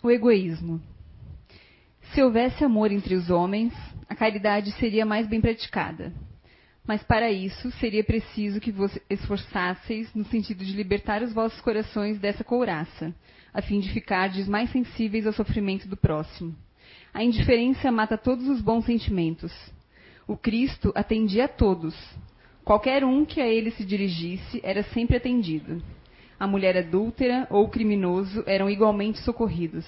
O egoísmo. Se houvesse amor entre os homens, a caridade seria mais bem praticada. Mas para isso seria preciso que vos esforçasseis no sentido de libertar os vossos corações dessa couraça, a fim de ficardes mais sensíveis ao sofrimento do próximo. A indiferença mata todos os bons sentimentos. O Cristo atendia a todos. Qualquer um que a ele se dirigisse era sempre atendido. A mulher adúltera ou o criminoso eram igualmente socorridos.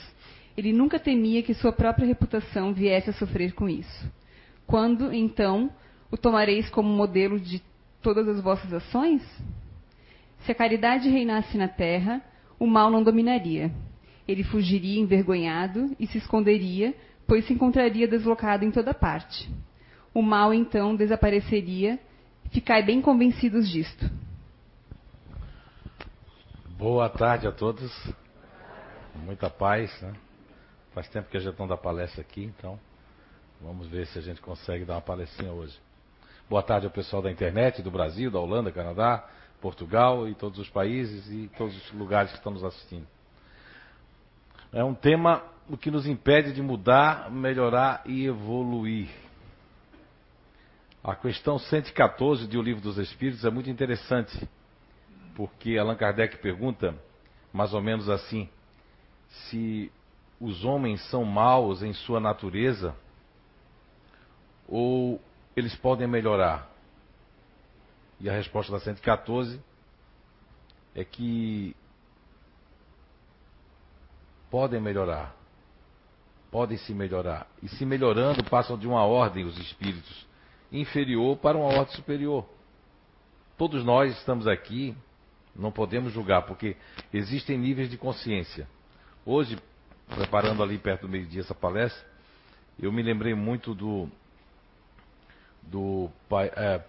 Ele nunca temia que sua própria reputação viesse a sofrer com isso. Quando, então, o tomareis como modelo de todas as vossas ações? Se a caridade reinasse na terra, o mal não dominaria. Ele fugiria envergonhado e se esconderia, pois se encontraria deslocado em toda parte. O mal então desapareceria. Ficai bem convencidos disto. Boa tarde a todos. Muita paz, né? Faz tempo que a gente não dá palestra aqui, então vamos ver se a gente consegue dar uma palestrinha hoje. Boa tarde ao pessoal da internet, do Brasil, da Holanda, Canadá, Portugal e todos os países e todos os lugares que estão nos assistindo. É um tema o que nos impede de mudar, melhorar e evoluir. A questão 114 de O Livro dos Espíritos é muito interessante, porque Allan Kardec pergunta, mais ou menos assim, se os homens são maus em sua natureza ou eles podem melhorar? E a resposta da 114 é que podem melhorar. Podem se melhorar. E se melhorando, passam de uma ordem, os espíritos, inferior para uma ordem superior. Todos nós estamos aqui, não podemos julgar, porque existem níveis de consciência. Hoje, preparando ali perto do meio-dia essa palestra, eu me lembrei muito do do é,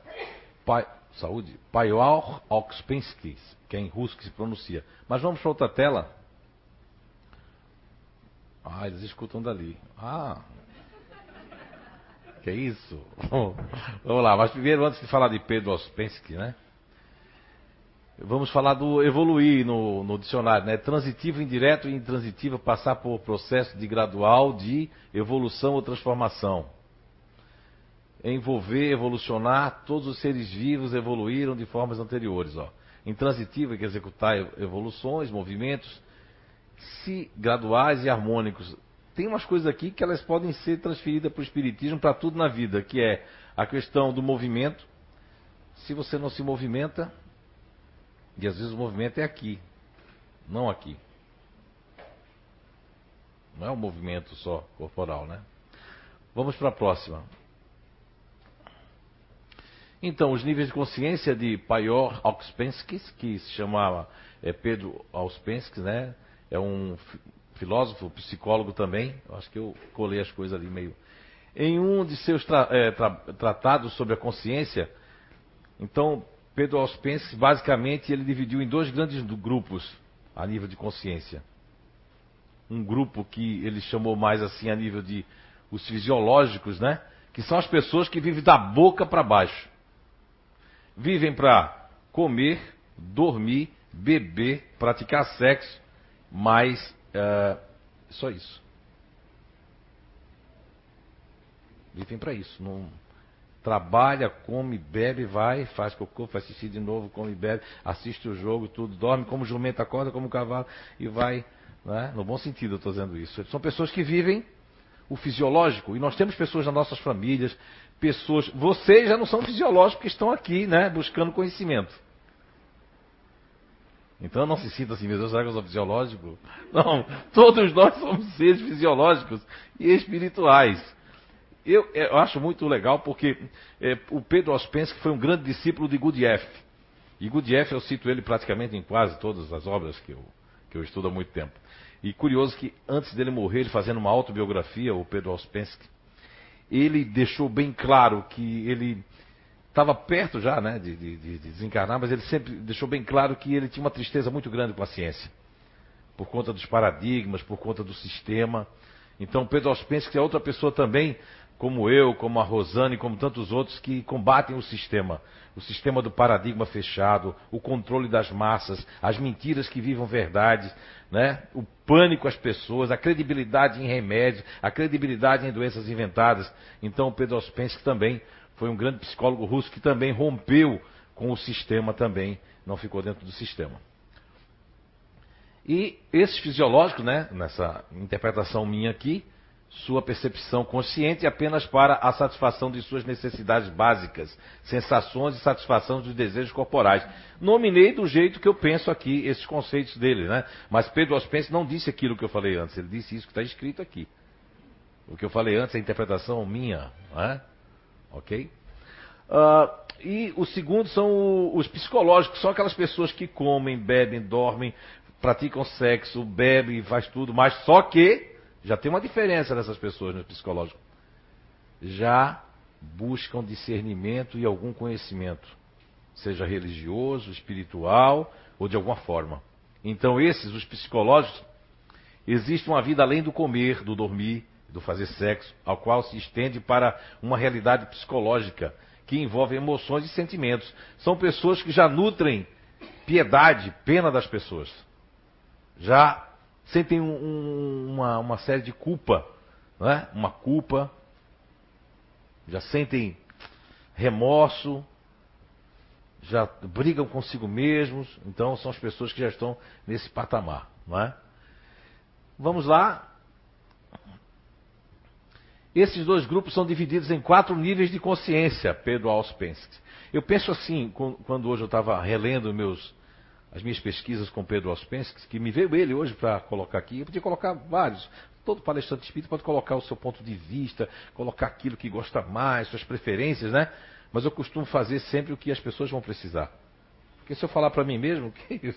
pai, saúde, Paior Oxpensky, que é em russo que se pronuncia. Mas vamos para outra tela. Ah, eles escutam dali. Ah, que isso? vamos lá, mas primeiro, antes de falar de Pedro Ospensky, né? Vamos falar do evoluir no, no, dicionário, né? Transitivo, indireto e intransitivo, passar por processo de gradual de evolução ou transformação envolver, evolucionar, todos os seres vivos evoluíram de formas anteriores. Ó. Intransitivo, que executar evoluções, movimentos, se graduais e harmônicos. Tem umas coisas aqui que elas podem ser transferidas para o Espiritismo, para tudo na vida, que é a questão do movimento. Se você não se movimenta, e às vezes o movimento é aqui, não aqui. Não é um movimento só corporal, né? Vamos para a próxima. Então, os níveis de consciência de Paior Auspensky, que se chamava é, Pedro Auspensky, né? É um filósofo, psicólogo também. Eu acho que eu colei as coisas ali meio. Em um de seus tra é, tra tratados sobre a consciência, então Pedro Auspensky, basicamente, ele dividiu em dois grandes grupos a nível de consciência. Um grupo que ele chamou mais assim a nível de os fisiológicos, né? Que são as pessoas que vivem da boca para baixo vivem para comer, dormir, beber, praticar sexo, mas uh, só isso. Vivem para isso. Não trabalha, come, bebe, vai, faz cocô, faz xixi de novo, come, bebe, assiste o jogo, tudo, dorme como jumento, acorda como cavalo e vai, né? no bom sentido eu estou dizendo isso. São pessoas que vivem o fisiológico e nós temos pessoas nas nossas famílias, pessoas. Vocês já não são fisiológicos que estão aqui, né? Buscando conhecimento. Então não se sinta assim, meu Deus, será que eu sou fisiológico? Não, todos nós somos seres fisiológicos e espirituais. Eu, eu acho muito legal porque é, o Pedro Ospensky foi um grande discípulo de Gurdjieff. E Gurdjieff eu cito ele praticamente em quase todas as obras que eu, que eu estudo há muito tempo. E curioso que antes dele morrer, ele fazendo uma autobiografia, o Pedro Ospensky, ele deixou bem claro que ele estava perto já né, de, de, de, desencarnar, mas ele sempre deixou bem claro que ele tinha uma tristeza muito grande com a ciência. Por conta dos paradigmas, por conta do sistema. Então, Pedro Auspensky é outra pessoa também como eu, como a Rosane, como tantos outros que combatem o sistema. O sistema do paradigma fechado, o controle das massas, as mentiras que vivam verdades, né? o pânico às pessoas, a credibilidade em remédios, a credibilidade em doenças inventadas. Então o Pedro Ouspensky também foi um grande psicólogo russo que também rompeu com o sistema também, não ficou dentro do sistema. E esses fisiológicos, né, nessa interpretação minha aqui, sua percepção consciente apenas para a satisfação de suas necessidades básicas, sensações e satisfação dos desejos corporais. Nominei do jeito que eu penso aqui esses conceitos dele, né? Mas Pedro Ospense não disse aquilo que eu falei antes, ele disse isso que está escrito aqui. O que eu falei antes é interpretação minha, né? ok? Uh, e o segundo são os psicológicos, são aquelas pessoas que comem, bebem, dormem, praticam sexo, bebem, faz tudo, mas só que já tem uma diferença nessas pessoas no psicológico. Já buscam discernimento e algum conhecimento, seja religioso, espiritual ou de alguma forma. Então, esses, os psicológicos, existe uma vida além do comer, do dormir, do fazer sexo, ao qual se estende para uma realidade psicológica que envolve emoções e sentimentos. São pessoas que já nutrem piedade, pena das pessoas. Já sentem um, um, uma, uma série de culpa, né? uma culpa, já sentem remorso, já brigam consigo mesmos, então são as pessoas que já estão nesse patamar. Não é? Vamos lá. Esses dois grupos são divididos em quatro níveis de consciência, Pedro Auspensky. Eu penso assim, quando hoje eu estava relendo meus as minhas pesquisas com Pedro Ouspensky, que me veio ele hoje para colocar aqui. Eu podia colocar vários. Todo palestrante espírita pode colocar o seu ponto de vista, colocar aquilo que gosta mais, suas preferências, né? Mas eu costumo fazer sempre o que as pessoas vão precisar. Porque se eu falar para mim mesmo, que,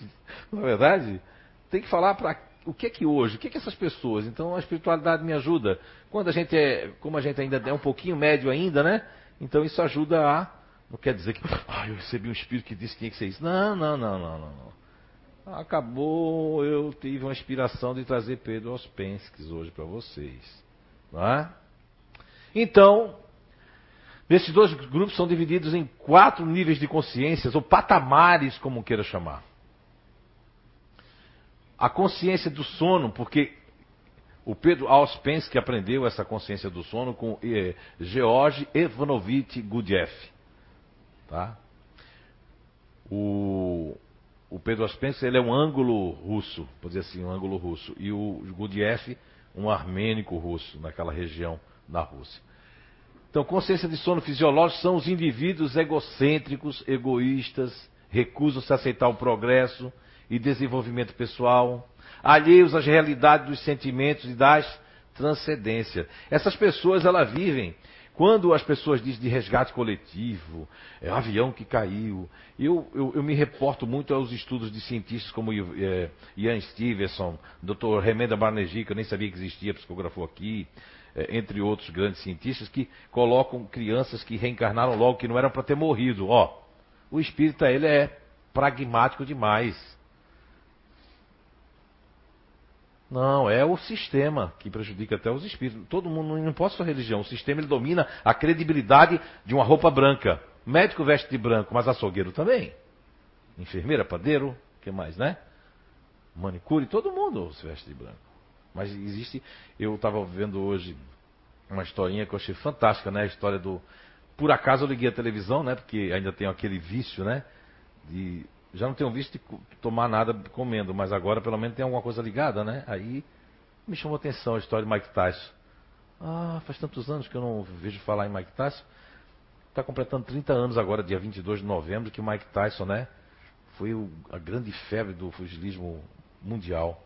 na verdade, tem que falar para o que é que hoje, o que é que essas pessoas. Então a espiritualidade me ajuda. Quando a gente é, como a gente ainda é um pouquinho médio ainda, né? Então isso ajuda a não quer dizer que ah, eu recebi um espírito que disse que tinha que ser isso. Não, não, não, não, não. Acabou, eu tive uma inspiração de trazer Pedro aos hoje para vocês. Não é? Então, esses dois grupos são divididos em quatro níveis de consciências, ou patamares, como queira chamar. A consciência do sono, porque o Pedro Auspensky aprendeu essa consciência do sono com eh, George Evanovich Gurdjieff. Tá? O, o Pedro Aspencer ele é um ângulo russo, vou dizer assim, um ângulo russo. E o Gurdjieff, um armênico russo, naquela região da Rússia. Então, consciência de sono fisiológico são os indivíduos egocêntricos, egoístas, recusam-se a aceitar o progresso e desenvolvimento pessoal, alheios às realidades dos sentimentos e das transcendências. Essas pessoas, elas vivem quando as pessoas dizem de resgate coletivo, é avião que caiu, eu, eu, eu, me reporto muito aos estudos de cientistas como é, Ian Stevenson, Dr. Remenda Barnegi, que eu nem sabia que existia, psicografou aqui, é, entre outros grandes cientistas, que colocam crianças que reencarnaram logo, que não eram para ter morrido. Ó, o espírita ele é pragmático demais. Não, é o sistema que prejudica até os espíritos. Todo mundo não importa sua religião. O sistema ele domina a credibilidade de uma roupa branca. Médico veste de branco, mas açougueiro também. Enfermeira, padeiro, que mais, né? Manicure, todo mundo se veste de branco. Mas existe. Eu estava vendo hoje uma historinha que eu achei fantástica, né? A história do. Por acaso eu liguei a televisão, né? Porque ainda tem aquele vício, né? De já não tenho visto tomar nada comendo, mas agora pelo menos tem alguma coisa ligada, né? Aí me chamou a atenção a história de Mike Tyson. Ah, faz tantos anos que eu não vejo falar em Mike Tyson. Está completando 30 anos agora, dia 22 de novembro, que Mike Tyson, né? Foi o, a grande febre do fugilismo mundial.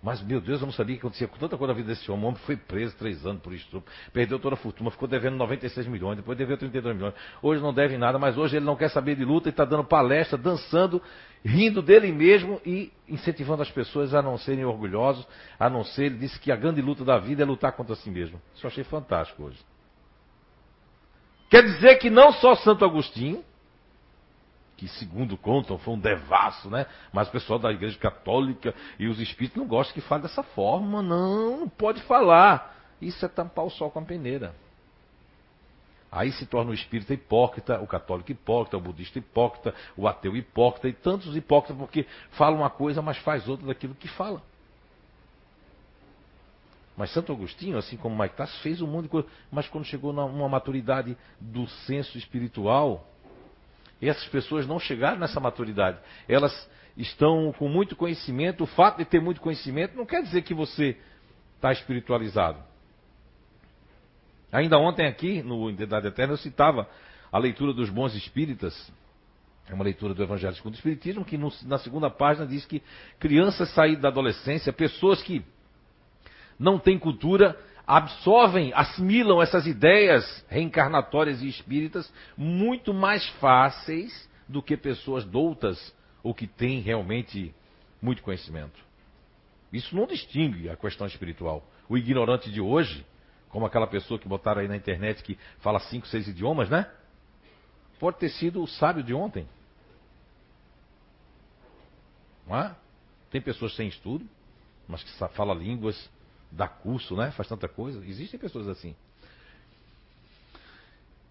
Mas, meu Deus, eu não sabia que acontecia com tanta coisa na vida desse homem. O homem foi preso três anos por estupro, perdeu toda a fortuna, ficou devendo 96 milhões, depois deveu 32 milhões. Hoje não deve nada, mas hoje ele não quer saber de luta e está dando palestra, dançando, rindo dele mesmo e incentivando as pessoas a não serem orgulhosos, a não ser, ele disse que a grande luta da vida é lutar contra si mesmo. Isso eu achei fantástico hoje. Quer dizer que não só Santo Agostinho, que segundo contam foi um devasso, né? Mas o pessoal da igreja católica e os espíritos não gostam que fale dessa forma, não, não pode falar. Isso é tampar o sol com a peneira. Aí se torna o espírita hipócrita, o católico hipócrita, o budista hipócrita, o ateu hipócrita e tantos hipócritas porque fala uma coisa, mas faz outra daquilo que fala. Mas Santo Agostinho, assim como Tassi, fez um monte de coisa, mas quando chegou numa maturidade do senso espiritual, essas pessoas não chegaram nessa maturidade. Elas estão com muito conhecimento. O fato de ter muito conhecimento não quer dizer que você está espiritualizado. Ainda ontem aqui, no Identidade Eterna, eu citava a leitura dos bons espíritas, é uma leitura do Evangelho segundo o Espiritismo, que no, na segunda página diz que crianças saídas da adolescência, pessoas que não têm cultura, absorvem, assimilam essas ideias reencarnatórias e espíritas muito mais fáceis do que pessoas doutas ou que têm realmente muito conhecimento. Isso não distingue a questão espiritual. O ignorante de hoje como aquela pessoa que botaram aí na internet que fala cinco, seis idiomas, né? Pode ter sido o sábio de ontem. Não é? Tem pessoas sem estudo, mas que fala línguas, dá curso, né? Faz tanta coisa. Existem pessoas assim.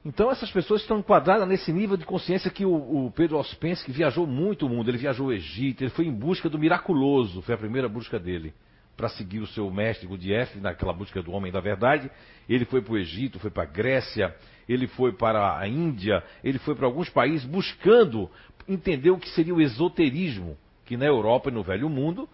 Então essas pessoas estão enquadradas nesse nível de consciência que o, o Pedro Ouspensky viajou muito o mundo. Ele viajou o Egito, ele foi em busca do miraculoso, foi a primeira busca dele para seguir o seu mestre Gurdjieff naquela busca do homem da verdade. Ele foi para o Egito, foi para a Grécia, ele foi para a Índia, ele foi para alguns países buscando entender o que seria o esoterismo, que na Europa e no Velho Mundo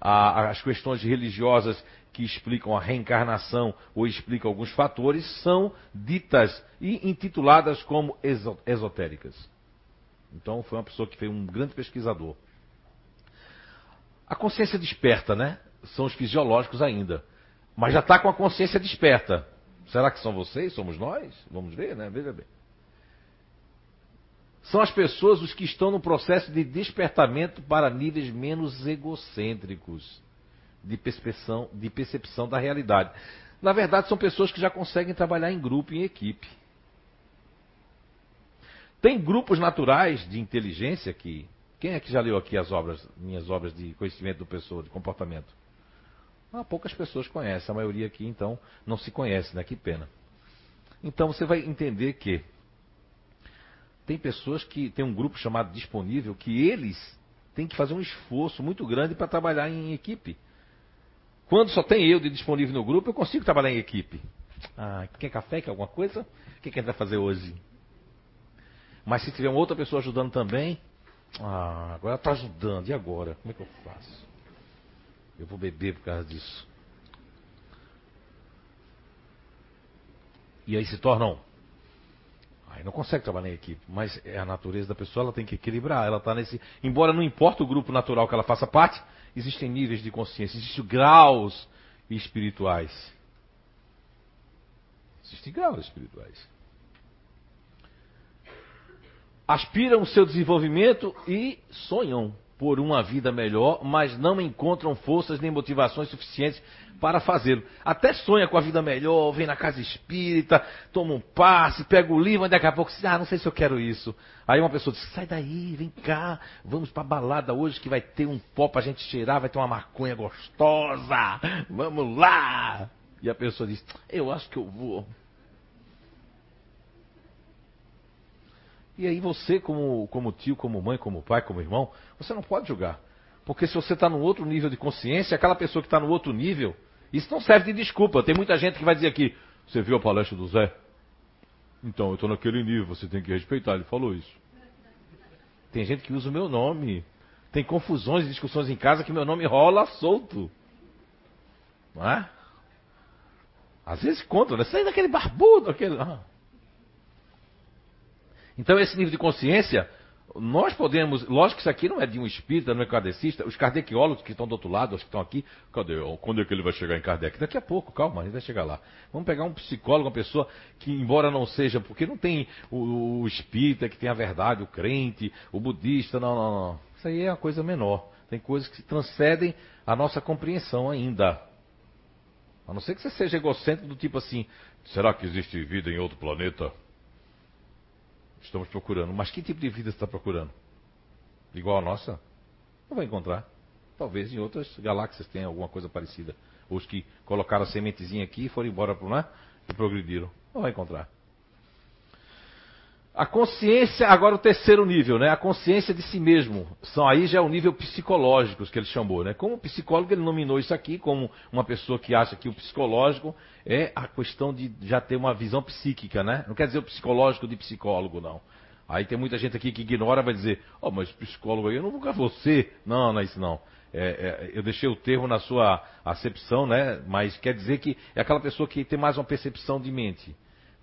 as questões religiosas que explicam a reencarnação ou explicam alguns fatores são ditas e intituladas como esotéricas. Então foi uma pessoa que foi um grande pesquisador. A consciência desperta, né? são os fisiológicos ainda. Mas já está com a consciência desperta. Será que são vocês? Somos nós? Vamos ver, né? Veja bem. São as pessoas os que estão no processo de despertamento para níveis menos egocêntricos de percepção, de percepção da realidade. Na verdade, são pessoas que já conseguem trabalhar em grupo, em equipe. Tem grupos naturais de inteligência que. Quem é que já leu aqui as obras, minhas obras de conhecimento do pessoa, de comportamento? Ah, poucas pessoas conhecem, a maioria aqui então não se conhece, né? Que pena. Então você vai entender que tem pessoas que tem um grupo chamado disponível que eles têm que fazer um esforço muito grande para trabalhar em equipe. Quando só tem eu de disponível no grupo, eu consigo trabalhar em equipe. Ah, quer café, quer alguma coisa? O que, a gente vai fazer hoje? Mas se tiver uma outra pessoa ajudando também, ah, agora está ajudando, e agora? Como é que eu faço? Eu vou beber por causa disso. E aí se tornam. Aí não consegue trabalhar em equipe, mas é a natureza da pessoa, ela tem que equilibrar. Ela está nesse. Embora não importa o grupo natural que ela faça parte, existem níveis de consciência, existem graus espirituais. Existem graus espirituais. Aspiram o seu desenvolvimento e sonham por uma vida melhor, mas não encontram forças nem motivações suficientes para fazê-lo. Até sonha com a vida melhor, vem na casa espírita, toma um passe, pega o livro, e daqui a pouco diz, ah, não sei se eu quero isso. Aí uma pessoa diz, sai daí, vem cá, vamos pra balada hoje que vai ter um pó pra gente cheirar, vai ter uma maconha gostosa, vamos lá. E a pessoa diz, eu acho que eu vou. E aí você, como, como tio, como mãe, como pai, como irmão, você não pode julgar. Porque se você está num outro nível de consciência, aquela pessoa que está no outro nível, isso não serve de desculpa. Tem muita gente que vai dizer aqui, você viu a palestra do Zé? Então, eu estou naquele nível, você tem que respeitar, ele falou isso. Tem gente que usa o meu nome. Tem confusões e discussões em casa que meu nome rola solto. Não é? Às vezes conta, né? Sai daquele barbudo, aquele. Ah. Então, esse nível de consciência, nós podemos. Lógico que isso aqui não é de um espírita, não é kardecista. Os kardeciólogos que estão do outro lado, os que estão aqui, cadê? Quando é que ele vai chegar em Kardec? Daqui a pouco, calma, ele vai chegar lá. Vamos pegar um psicólogo, uma pessoa que, embora não seja, porque não tem o, o espírita que tem a verdade, o crente, o budista, não, não, não. Isso aí é uma coisa menor. Tem coisas que transcendem a nossa compreensão ainda. A não ser que você seja egocêntrico do tipo assim, será que existe vida em outro planeta? Estamos procurando. Mas que tipo de vida você está procurando? Igual a nossa? Não vai encontrar. Talvez em outras galáxias tenha alguma coisa parecida. Os que colocaram a sementezinha aqui e foram embora para lá e progrediram. Não vai encontrar. A consciência, agora o terceiro nível, né? A consciência de si mesmo. São aí já é o nível psicológico que ele chamou, né? Como psicólogo ele nominou isso aqui como uma pessoa que acha que o psicológico é a questão de já ter uma visão psíquica, né? Não quer dizer o psicológico de psicólogo, não. Aí tem muita gente aqui que ignora, vai dizer, oh, mas psicólogo aí eu não vou você. Não, não é isso não. É, é, eu deixei o termo na sua acepção, né? Mas quer dizer que é aquela pessoa que tem mais uma percepção de mente.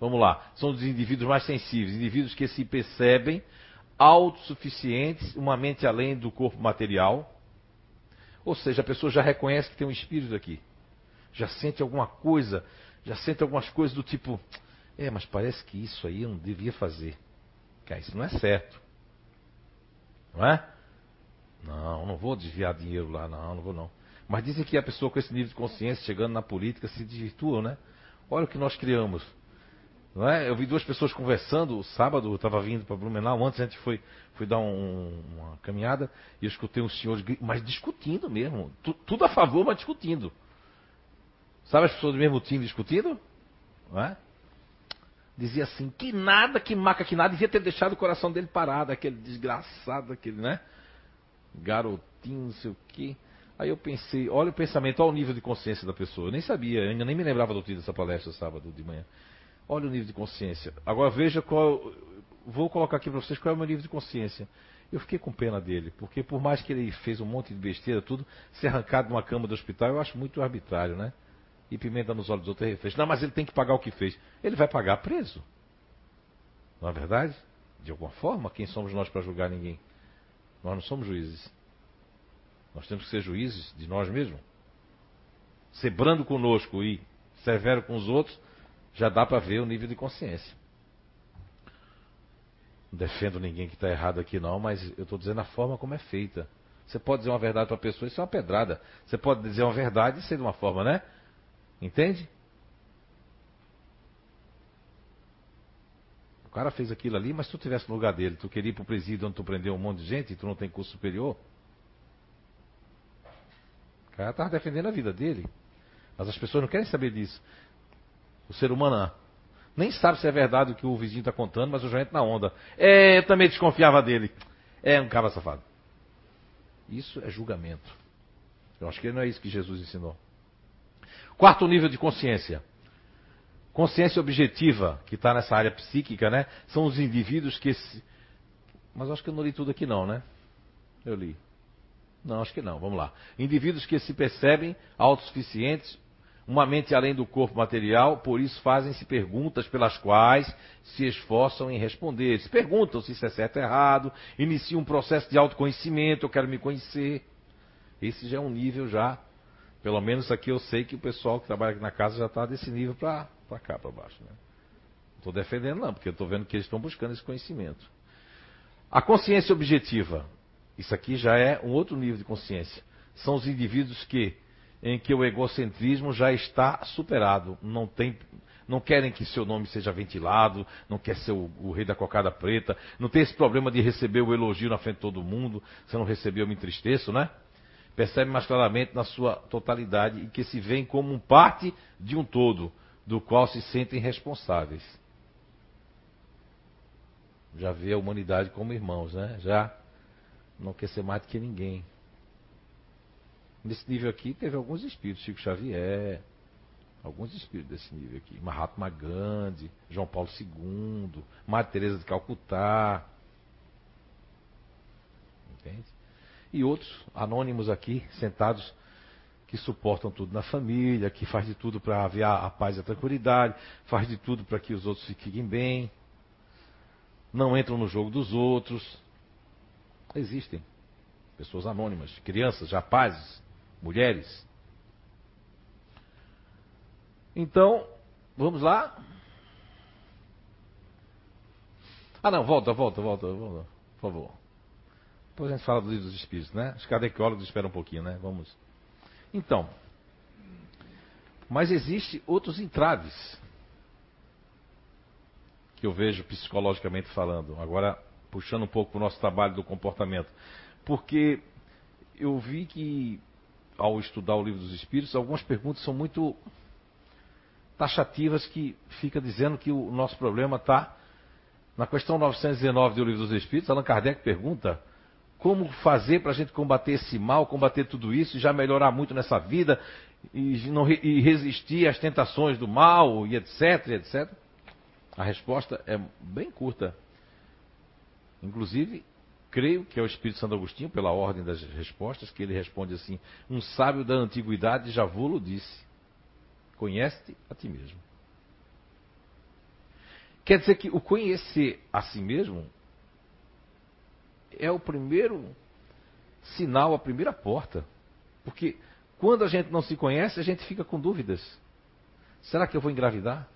Vamos lá, são os indivíduos mais sensíveis, indivíduos que se percebem autossuficientes, uma mente além do corpo material. Ou seja, a pessoa já reconhece que tem um espírito aqui. Já sente alguma coisa, já sente algumas coisas do tipo, é, mas parece que isso aí eu não devia fazer. Cara, isso não é certo. Não é? Não, não vou desviar dinheiro lá, não, não vou não. Mas dizem que a pessoa com esse nível de consciência, chegando na política, se desvirtua, né? Olha o que nós criamos. Não é? Eu vi duas pessoas conversando sábado, eu estava vindo para Blumenau, antes a gente foi, foi dar um, uma caminhada e eu escutei uns senhores, mas discutindo mesmo. Tu, tudo a favor, mas discutindo. Sabe as pessoas do mesmo time discutindo? Não é? Dizia assim, que nada, que maca, que nada, devia ter deixado o coração dele parado, aquele desgraçado, aquele, né? Garotinho, não sei o quê. Aí eu pensei, olha o pensamento, olha o nível de consciência da pessoa. Eu nem sabia, ainda nem me lembrava do título dessa palestra sábado de manhã. Olha o nível de consciência. Agora veja qual. Vou colocar aqui para vocês qual é o meu nível de consciência. Eu fiquei com pena dele, porque por mais que ele fez um monte de besteira, tudo, ser arrancado de uma cama do hospital, eu acho muito arbitrário, né? E pimenta nos olhos dos outros refez. Não, mas ele tem que pagar o que fez. Ele vai pagar preso. Não é verdade? De alguma forma, quem somos nós para julgar ninguém? Nós não somos juízes. Nós temos que ser juízes de nós mesmos. Ser brando conosco e severo com os outros já dá para ver o nível de consciência. Não defendo ninguém que está errado aqui não, mas eu estou dizendo a forma como é feita. Você pode dizer uma verdade para a pessoa, isso é uma pedrada. Você pode dizer uma verdade e ser de uma forma, né? Entende? O cara fez aquilo ali, mas se tu tivesse no lugar dele, tu queria ir para o presídio onde tu prendeu um monte de gente e tu não tem curso superior? O cara estava defendendo a vida dele. Mas as pessoas não querem saber disso. O ser humano nem sabe se é verdade o que o vizinho está contando, mas eu já entro na onda. É, eu também desconfiava dele. É um cara safado. Isso é julgamento. Eu acho que não é isso que Jesus ensinou. Quarto nível de consciência. Consciência objetiva, que está nessa área psíquica, né? São os indivíduos que. Se... Mas acho que eu não li tudo aqui, não, né? Eu li. Não, acho que não. Vamos lá. Indivíduos que se percebem autossuficientes uma mente além do corpo material, por isso fazem-se perguntas pelas quais se esforçam em responder. Se perguntam se isso é certo ou errado, iniciam um processo de autoconhecimento, eu quero me conhecer. Esse já é um nível já, pelo menos aqui eu sei que o pessoal que trabalha aqui na casa já está desse nível para cá, para baixo. Né? Não estou defendendo não, porque eu estou vendo que eles estão buscando esse conhecimento. A consciência objetiva. Isso aqui já é um outro nível de consciência. São os indivíduos que em que o egocentrismo já está superado. Não, tem, não querem que seu nome seja ventilado, não quer ser o, o, rei da cocada preta, não tem esse problema de receber o elogio na frente de todo mundo. Se não recebeu, eu me entristeço, né? Percebe mais claramente na sua totalidade e que se veem como um parte de um todo, do qual se sentem responsáveis. Já vê a humanidade como irmãos, né? Já não quer ser mais do que ninguém. Nesse nível aqui teve alguns espíritos, Chico Xavier, alguns espíritos desse nível aqui. Mahatma Gandhi, João Paulo II, Maria Teresa de Calcutá. Entende? E outros anônimos aqui, sentados, que suportam tudo na família, que faz de tudo para haver a paz e a tranquilidade, faz de tudo para que os outros fiquem bem, não entram no jogo dos outros. Existem pessoas anônimas, crianças, rapazes, mulheres. Então, vamos lá. Ah, não, volta, volta, volta, volta, por favor. Depois a gente fala do livro dos espíritos, né? Os cadequiólogos esperam um pouquinho, né? Vamos. Então, mas existe outros entraves que eu vejo psicologicamente falando. Agora, puxando um pouco para o nosso trabalho do comportamento. Porque eu vi que ao estudar o livro dos Espíritos, algumas perguntas são muito taxativas que fica dizendo que o nosso problema está Na questão 919 do Livro dos Espíritos, Allan Kardec pergunta como fazer para a gente combater esse mal, combater tudo isso, e já melhorar muito nessa vida, e, não, e resistir às tentações do mal, e etc, etc. A resposta é bem curta. Inclusive, creio que é o Espírito Santo Agostinho, pela ordem das respostas, que ele responde assim: Um sábio da antiguidade já vou-lo disse: Conhece-te a ti mesmo. Quer dizer que o conhecer a si mesmo é o primeiro sinal, a primeira porta. Porque quando a gente não se conhece, a gente fica com dúvidas. Será que eu vou engravidar?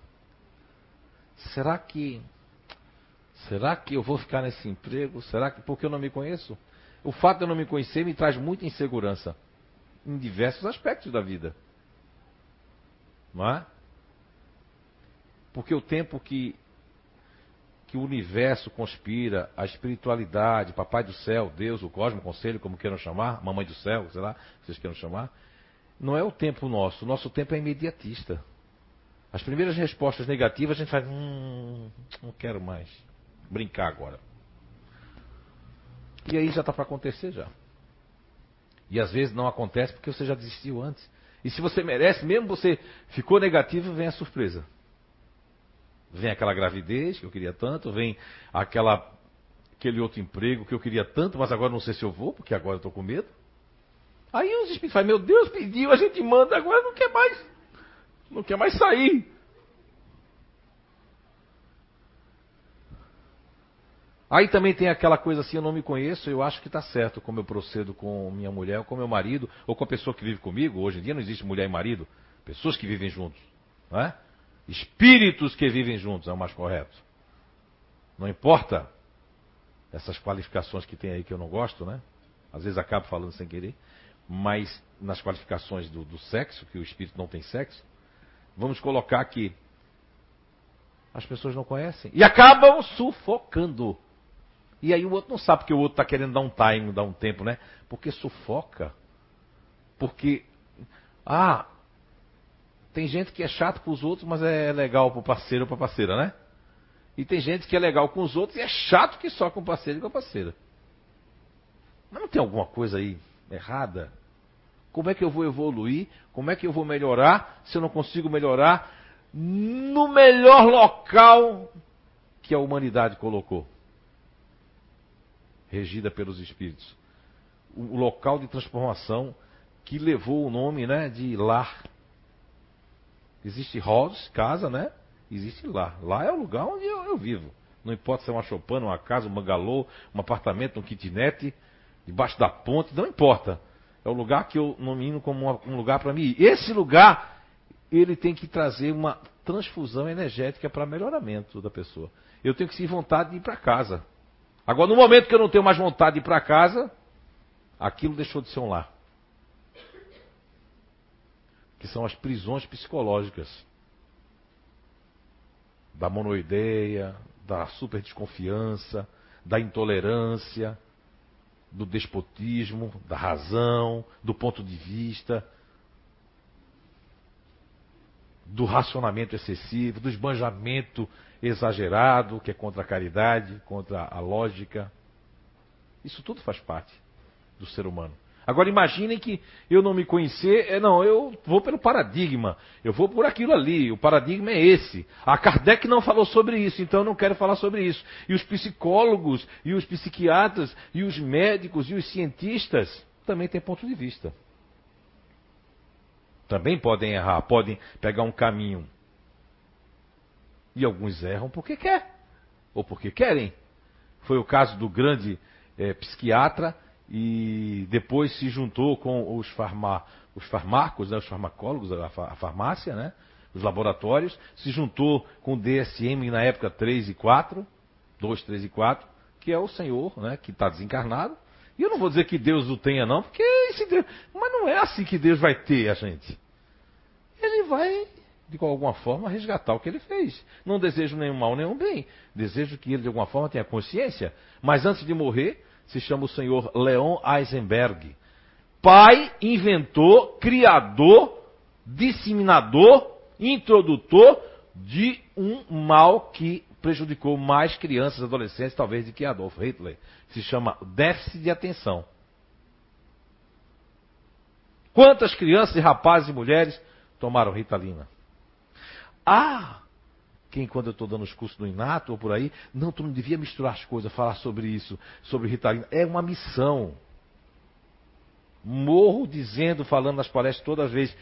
Será que será que eu vou ficar nesse emprego? Será que porque eu não me conheço? O fato de eu não me conhecer me traz muita insegurança em diversos aspectos da vida. Não é? Porque o tempo que que o universo conspira, a espiritualidade, Papai do Céu, Deus, o Cosmo, o Conselho, como queiram chamar, Mamãe do Céu, sei lá, vocês queiram chamar, não é o tempo nosso. O nosso tempo é imediatista. As primeiras respostas negativas a gente faz, hum, não quero mais brincar agora. E aí já está para acontecer já. E às vezes não acontece porque você já desistiu antes. E se você merece, mesmo você ficou negativo, vem a surpresa. Vem aquela gravidez que eu queria tanto, vem aquela, aquele outro emprego que eu queria tanto, mas agora não sei se eu vou, porque agora eu estou com medo. Aí os espíritos falam, meu Deus, pediu, a gente manda, agora não quer mais. Não quer mais sair. Aí também tem aquela coisa assim, eu não me conheço, eu acho que está certo como eu procedo com minha mulher, ou com meu marido, ou com a pessoa que vive comigo. Hoje em dia não existe mulher e marido, pessoas que vivem juntos. Não é? Espíritos que vivem juntos é o mais correto. Não importa essas qualificações que tem aí que eu não gosto, né? Às vezes acabo falando sem querer. Mas nas qualificações do, do sexo, que o espírito não tem sexo, vamos colocar que as pessoas não conhecem e acabam sufocando. E aí o outro não sabe porque o outro está querendo dar um time, dar um tempo, né? Porque sufoca. Porque, ah, tem gente que é chato com os outros, mas é legal pro parceiro ou pra parceira, né? E tem gente que é legal com os outros e é chato que só com o parceiro e com a parceira. Mas não tem alguma coisa aí errada? Como é que eu vou evoluir? Como é que eu vou melhorar se eu não consigo melhorar no melhor local que a humanidade colocou? Regida pelos espíritos. O local de transformação que levou o nome né, de lar. Existe house, casa, né? Existe lá. Lá é o lugar onde eu, eu vivo. Não importa se é uma chopana, uma casa, um bangalô, um apartamento, um kitnet, debaixo da ponte, não importa. É o lugar que eu nomino como um lugar para mim. Esse lugar, ele tem que trazer uma transfusão energética para melhoramento da pessoa. Eu tenho que sentir vontade de ir para casa. Agora, no momento que eu não tenho mais vontade de ir para casa, aquilo deixou de ser um lar. Que são as prisões psicológicas. Da monoideia, da super desconfiança, da intolerância, do despotismo, da razão, do ponto de vista, do racionamento excessivo, do esbanjamento exagerado, que é contra a caridade, contra a lógica. Isso tudo faz parte do ser humano. Agora imaginem que eu não me conhecer, é, não, eu vou pelo paradigma, eu vou por aquilo ali, o paradigma é esse. A Kardec não falou sobre isso, então eu não quero falar sobre isso. E os psicólogos, e os psiquiatras, e os médicos, e os cientistas também têm ponto de vista. Também podem errar, podem pegar um caminho. E alguns erram porque quer, ou porque querem. Foi o caso do grande é, psiquiatra e depois se juntou com os, farma, os farmacos, né, os farmacólogos, a, a, farmácia, né, os laboratórios, se juntou com o DSM na época 3 e 4, 2, 3 e 4, que é o Senhor, né, que está desencarnado. E eu não vou dizer que Deus o tenha, não, porque esse Deus. Mas não é assim que Deus vai ter a gente. Ele vai, de alguma forma, resgatar o que ele fez. Não desejo nenhum mal, nenhum bem. Desejo que ele, de alguma forma, tenha consciência. Mas antes de morrer, se chama o senhor Leon Eisenberg. Pai, inventor, criador, disseminador, introdutor de um mal que prejudicou mais crianças e adolescentes, talvez, do que Adolf Hitler. Se chama déficit de atenção. Quantas crianças rapazes e mulheres tomaram Ritalina? Ah, quem quando eu estou dando os cursos no Inato ou por aí, não, tu não devia misturar as coisas, falar sobre isso, sobre Ritalina. É uma missão. Morro dizendo, falando nas palestras toda vez.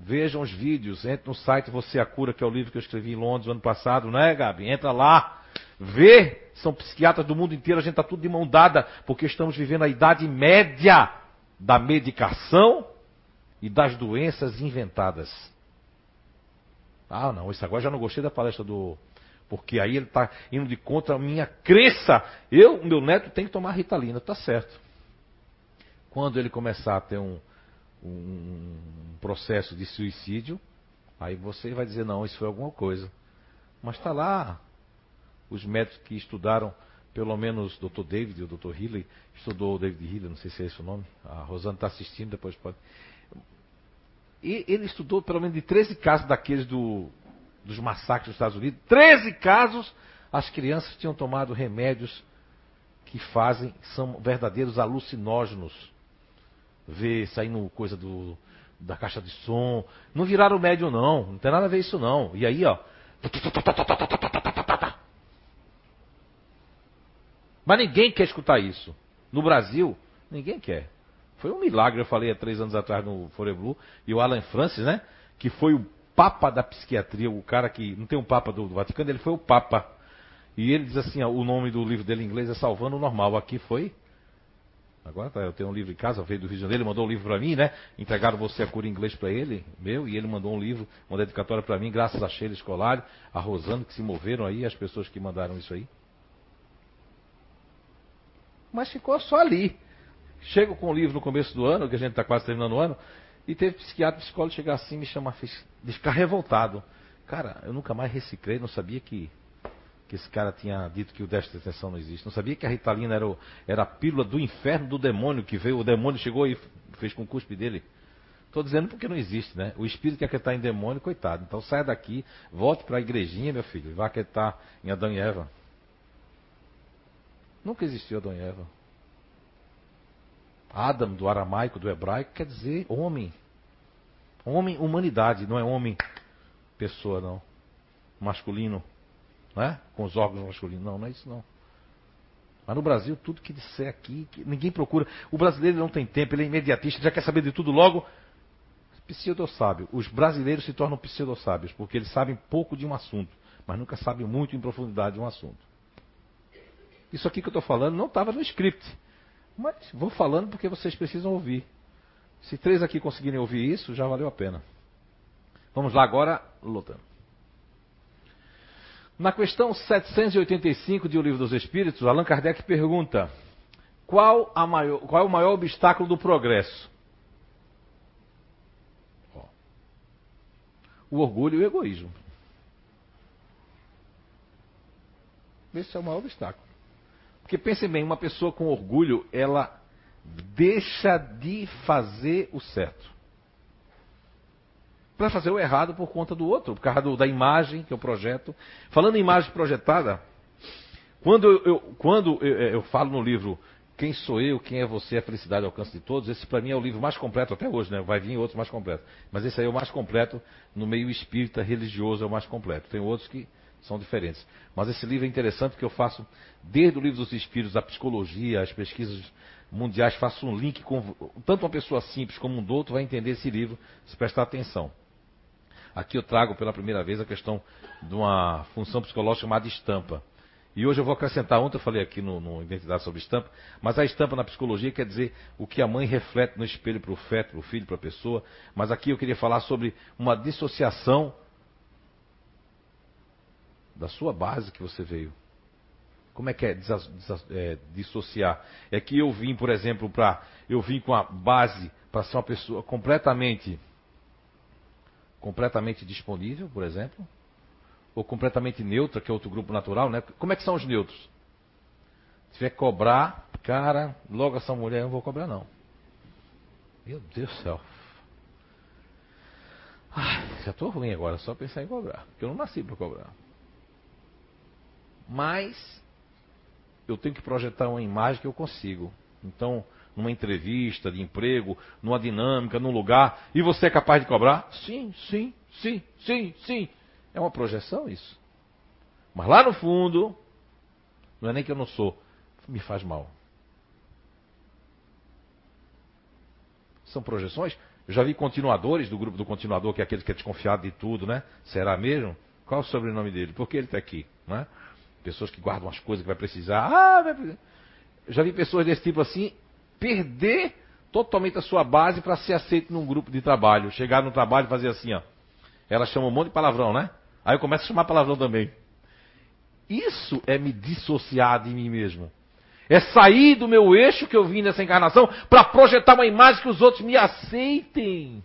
Vejam os vídeos, entre no site Você a Cura, que é o livro que eu escrevi em Londres no ano passado, não é, Gabi? Entra lá, vê, são psiquiatras do mundo inteiro, a gente está tudo de mão dada, porque estamos vivendo a idade média da medicação e das doenças inventadas. Ah, não, isso agora já não gostei da palestra do. Porque aí ele está indo de contra a minha crença. Eu, meu neto, tem que tomar ritalina, tá certo. Quando ele começar a ter um, um processo de suicídio, aí você vai dizer, não, isso foi alguma coisa. Mas está lá. Os médicos que estudaram, pelo menos o Dr. David o Dr. Healy, estudou o David Healy, não sei se é esse o nome. A Rosana está assistindo, depois pode. E ele estudou pelo menos de 13 casos daqueles do, dos massacres dos Estados Unidos. 13 casos, as crianças tinham tomado remédios que fazem, são verdadeiros alucinógenos. Ver saindo coisa do, da caixa de som. Não viraram médium, não. Não tem nada a ver isso, não. E aí, ó. Mas ninguém quer escutar isso. No Brasil, ninguém quer. Foi um milagre, eu falei há três anos atrás no Foreblu, e o Alan Francis, né? Que foi o papa da psiquiatria, o cara que. Não tem um papa do, do Vaticano, ele foi o papa. E ele diz assim: ó, o nome do livro dele em inglês é Salvando o Normal. Aqui foi. Agora tá, eu tenho um livro em casa, veio do Rio de Janeiro, ele mandou um livro para mim, né? Entregaram você a cura em inglês para ele, meu, e ele mandou um livro, uma dedicatória para mim, graças a Sheila Escolar, a Rosana, que se moveram aí, as pessoas que mandaram isso aí. Mas ficou só ali. Chego com o livro no começo do ano, que a gente está quase terminando o ano, e teve psiquiatra, psicólogo chegar assim e me chamar de ficar revoltado. Cara, eu nunca mais reciclei, não sabia que, que esse cara tinha dito que o déficit de atenção não existe. Não sabia que a Ritalina era, o, era a pílula do inferno do demônio que veio, o demônio chegou e fez com o cuspe dele. Estou dizendo porque não existe, né? O espírito que acreditar em demônio, coitado. Então saia daqui, volte para a igrejinha, meu filho, e vá acreditar em Adão e Eva. Nunca existiu Adão e Eva. Adam, do aramaico, do hebraico, quer dizer homem. Homem, humanidade, não é homem, pessoa, não. Masculino, né? Com os órgãos masculinos. Não, não é isso não. Mas no Brasil, tudo que disser aqui, que ninguém procura. O brasileiro não tem tempo, ele é imediatista, já quer saber de tudo logo. Pseudo-sábio. Os brasileiros se tornam pseudo-sábios, porque eles sabem pouco de um assunto, mas nunca sabem muito em profundidade de um assunto. Isso aqui que eu estou falando não estava no script. Mas vou falando porque vocês precisam ouvir. Se três aqui conseguirem ouvir isso, já valeu a pena. Vamos lá agora, lutando. Na questão 785 de O Livro dos Espíritos, Allan Kardec pergunta: qual, maior, qual é o maior obstáculo do progresso? O orgulho e o egoísmo. Esse é o maior obstáculo. Porque pensem bem, uma pessoa com orgulho, ela deixa de fazer o certo. Para fazer o errado por conta do outro, por causa do, da imagem que eu projeto. Falando em imagem projetada, quando eu, eu quando eu, eu, falo no livro Quem Sou Eu, Quem é Você, A Felicidade ao Alcance de Todos, esse para mim é o livro mais completo até hoje, né? Vai vir outros mais completos. Mas esse aí é o mais completo no meio espírita, religioso, é o mais completo. Tem outros que são diferentes. Mas esse livro é interessante porque eu faço, desde o livro dos espíritos, a psicologia, as pesquisas mundiais, faço um link com. Tanto uma pessoa simples como um doutor vai entender esse livro se prestar atenção. Aqui eu trago pela primeira vez a questão de uma função psicológica chamada estampa. E hoje eu vou acrescentar, ontem eu falei aqui no, no Identidade sobre Estampa, mas a estampa na psicologia quer dizer o que a mãe reflete no espelho para o feto, para o filho, para a pessoa. Mas aqui eu queria falar sobre uma dissociação da sua base que você veio. Como é que é, é dissociar? É que eu vim, por exemplo, para. Eu vim com a base para ser uma pessoa completamente. Completamente disponível, por exemplo. Ou completamente neutra, que é outro grupo natural, né? Como é que são os neutros? Se tiver que cobrar, cara, logo essa mulher eu não vou cobrar, não. Meu Deus do céu. Ai, já estou ruim agora, só pensar em cobrar. Porque eu não nasci para cobrar. Mas eu tenho que projetar uma imagem que eu consigo. Então, numa entrevista de emprego, numa dinâmica, num lugar, e você é capaz de cobrar? Sim, sim, sim, sim, sim. É uma projeção isso. Mas lá no fundo, não é nem que eu não sou, me faz mal. São projeções. Eu já vi continuadores do grupo do continuador, que é aquele que é desconfiado de tudo, né? Será mesmo? Qual o sobrenome dele? Por que ele está aqui? Né? Pessoas que guardam as coisas que vai precisar. Ah, vai precisar. Já vi pessoas desse tipo assim perder totalmente a sua base para ser aceito num grupo de trabalho. Chegar no trabalho e fazer assim, ó. Ela chama um monte de palavrão, né? Aí eu começo a chamar palavrão também. Isso é me dissociar de mim mesmo. É sair do meu eixo que eu vim nessa encarnação para projetar uma imagem que os outros me aceitem.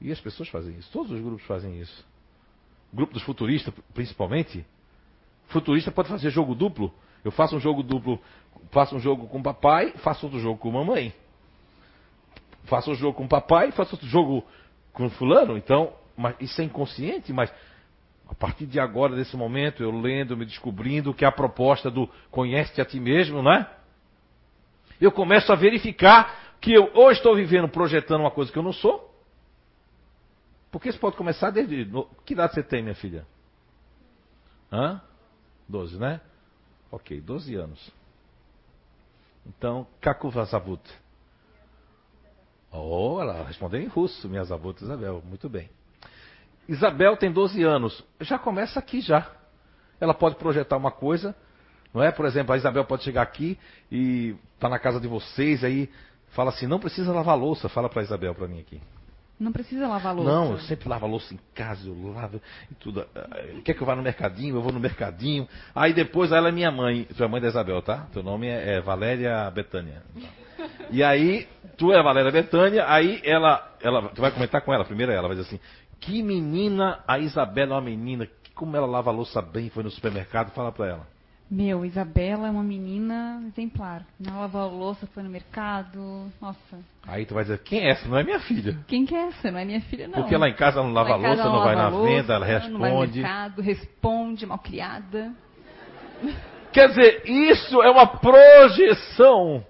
E as pessoas fazem isso. Todos os grupos fazem isso. O grupo dos futuristas, principalmente. Futurista pode fazer jogo duplo. Eu faço um jogo duplo, faço um jogo com o papai, faço outro jogo com a mamãe. Faço um jogo com o papai, faço outro jogo com fulano. Então, mas isso é inconsciente, mas a partir de agora, desse momento, eu lendo, me descobrindo que a proposta do conhece-te a ti mesmo, né? Eu começo a verificar que eu ou estou vivendo projetando uma coisa que eu não sou. Porque isso pode começar desde. Que idade você tem, minha filha? Hã? Doze, né? Ok, 12 anos. Então, Kakuvazavut. Oh, ela respondeu em russo, minha avós Isabel. Muito bem. Isabel tem 12 anos. Já começa aqui já. Ela pode projetar uma coisa, não é? Por exemplo, a Isabel pode chegar aqui e tá na casa de vocês aí fala assim, não precisa lavar louça. Fala para Isabel para mim aqui. Não precisa lavar louça. Não, eu sempre lavo louça em casa, eu lavo e tudo. Quer que eu vá no mercadinho? Eu vou no mercadinho. Aí depois ela é minha mãe. Tu é mãe da Isabel, tá? Teu nome é, é Valéria Betânia. E aí, tu é a Valéria Betânia, aí ela, ela. Tu vai comentar com ela, primeiro ela vai dizer assim, que menina, a Isabela é uma menina, como ela lava louça bem, foi no supermercado, fala pra ela. Meu, Isabela é uma menina exemplar. Ela lavou a louça, foi no mercado. Nossa. Aí tu vai dizer, quem é essa? Não é minha filha. Quem que é essa? Não é minha filha, não. Porque lá em casa ela não lava a louça, não vai na louça, venda, ela responde. Não vai no mercado, responde, malcriada. Quer dizer, isso é uma projeção.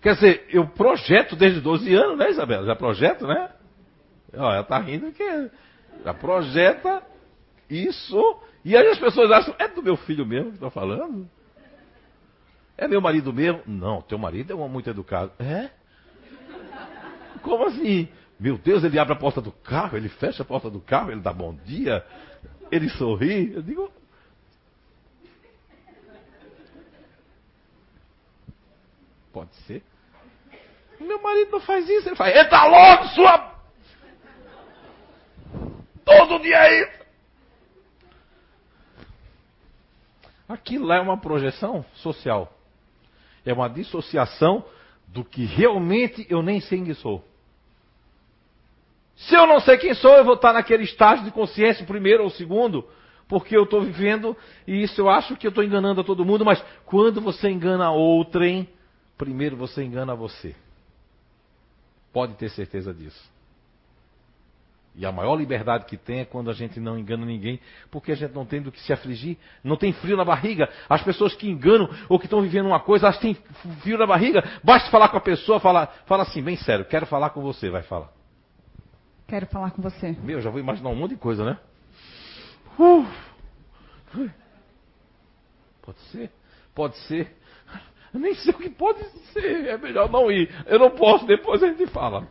Quer dizer, eu projeto desde 12 anos, né, Isabela? Já projeto, né? Ó, ela tá rindo que já projeta isso e aí as pessoas acham, é do meu filho mesmo que estou falando? É meu marido mesmo? Não, teu marido é um muito educado. É? Como assim? Meu Deus, ele abre a porta do carro, ele fecha a porta do carro, ele dá bom dia, ele sorri. Eu digo. Pode ser. Meu marido não faz isso, ele faz, entra logo, sua. Todo dia é isso. Aquilo lá é uma projeção social. É uma dissociação do que realmente eu nem sei quem sou. Se eu não sei quem sou, eu vou estar naquele estágio de consciência, primeiro ou segundo, porque eu estou vivendo e isso eu acho que eu estou enganando a todo mundo, mas quando você engana outrem, primeiro você engana você. Pode ter certeza disso. E a maior liberdade que tem é quando a gente não engana ninguém, porque a gente não tem do que se afligir, não tem frio na barriga. As pessoas que enganam ou que estão vivendo uma coisa, elas têm frio na barriga. Basta falar com a pessoa, fala, fala assim, bem sério, quero falar com você, vai falar. Quero falar com você. Meu, já vou imaginar um monte de coisa, né? Uh. Pode ser? Pode ser. Eu nem sei o que pode ser. É melhor não ir. Eu não posso, depois a gente fala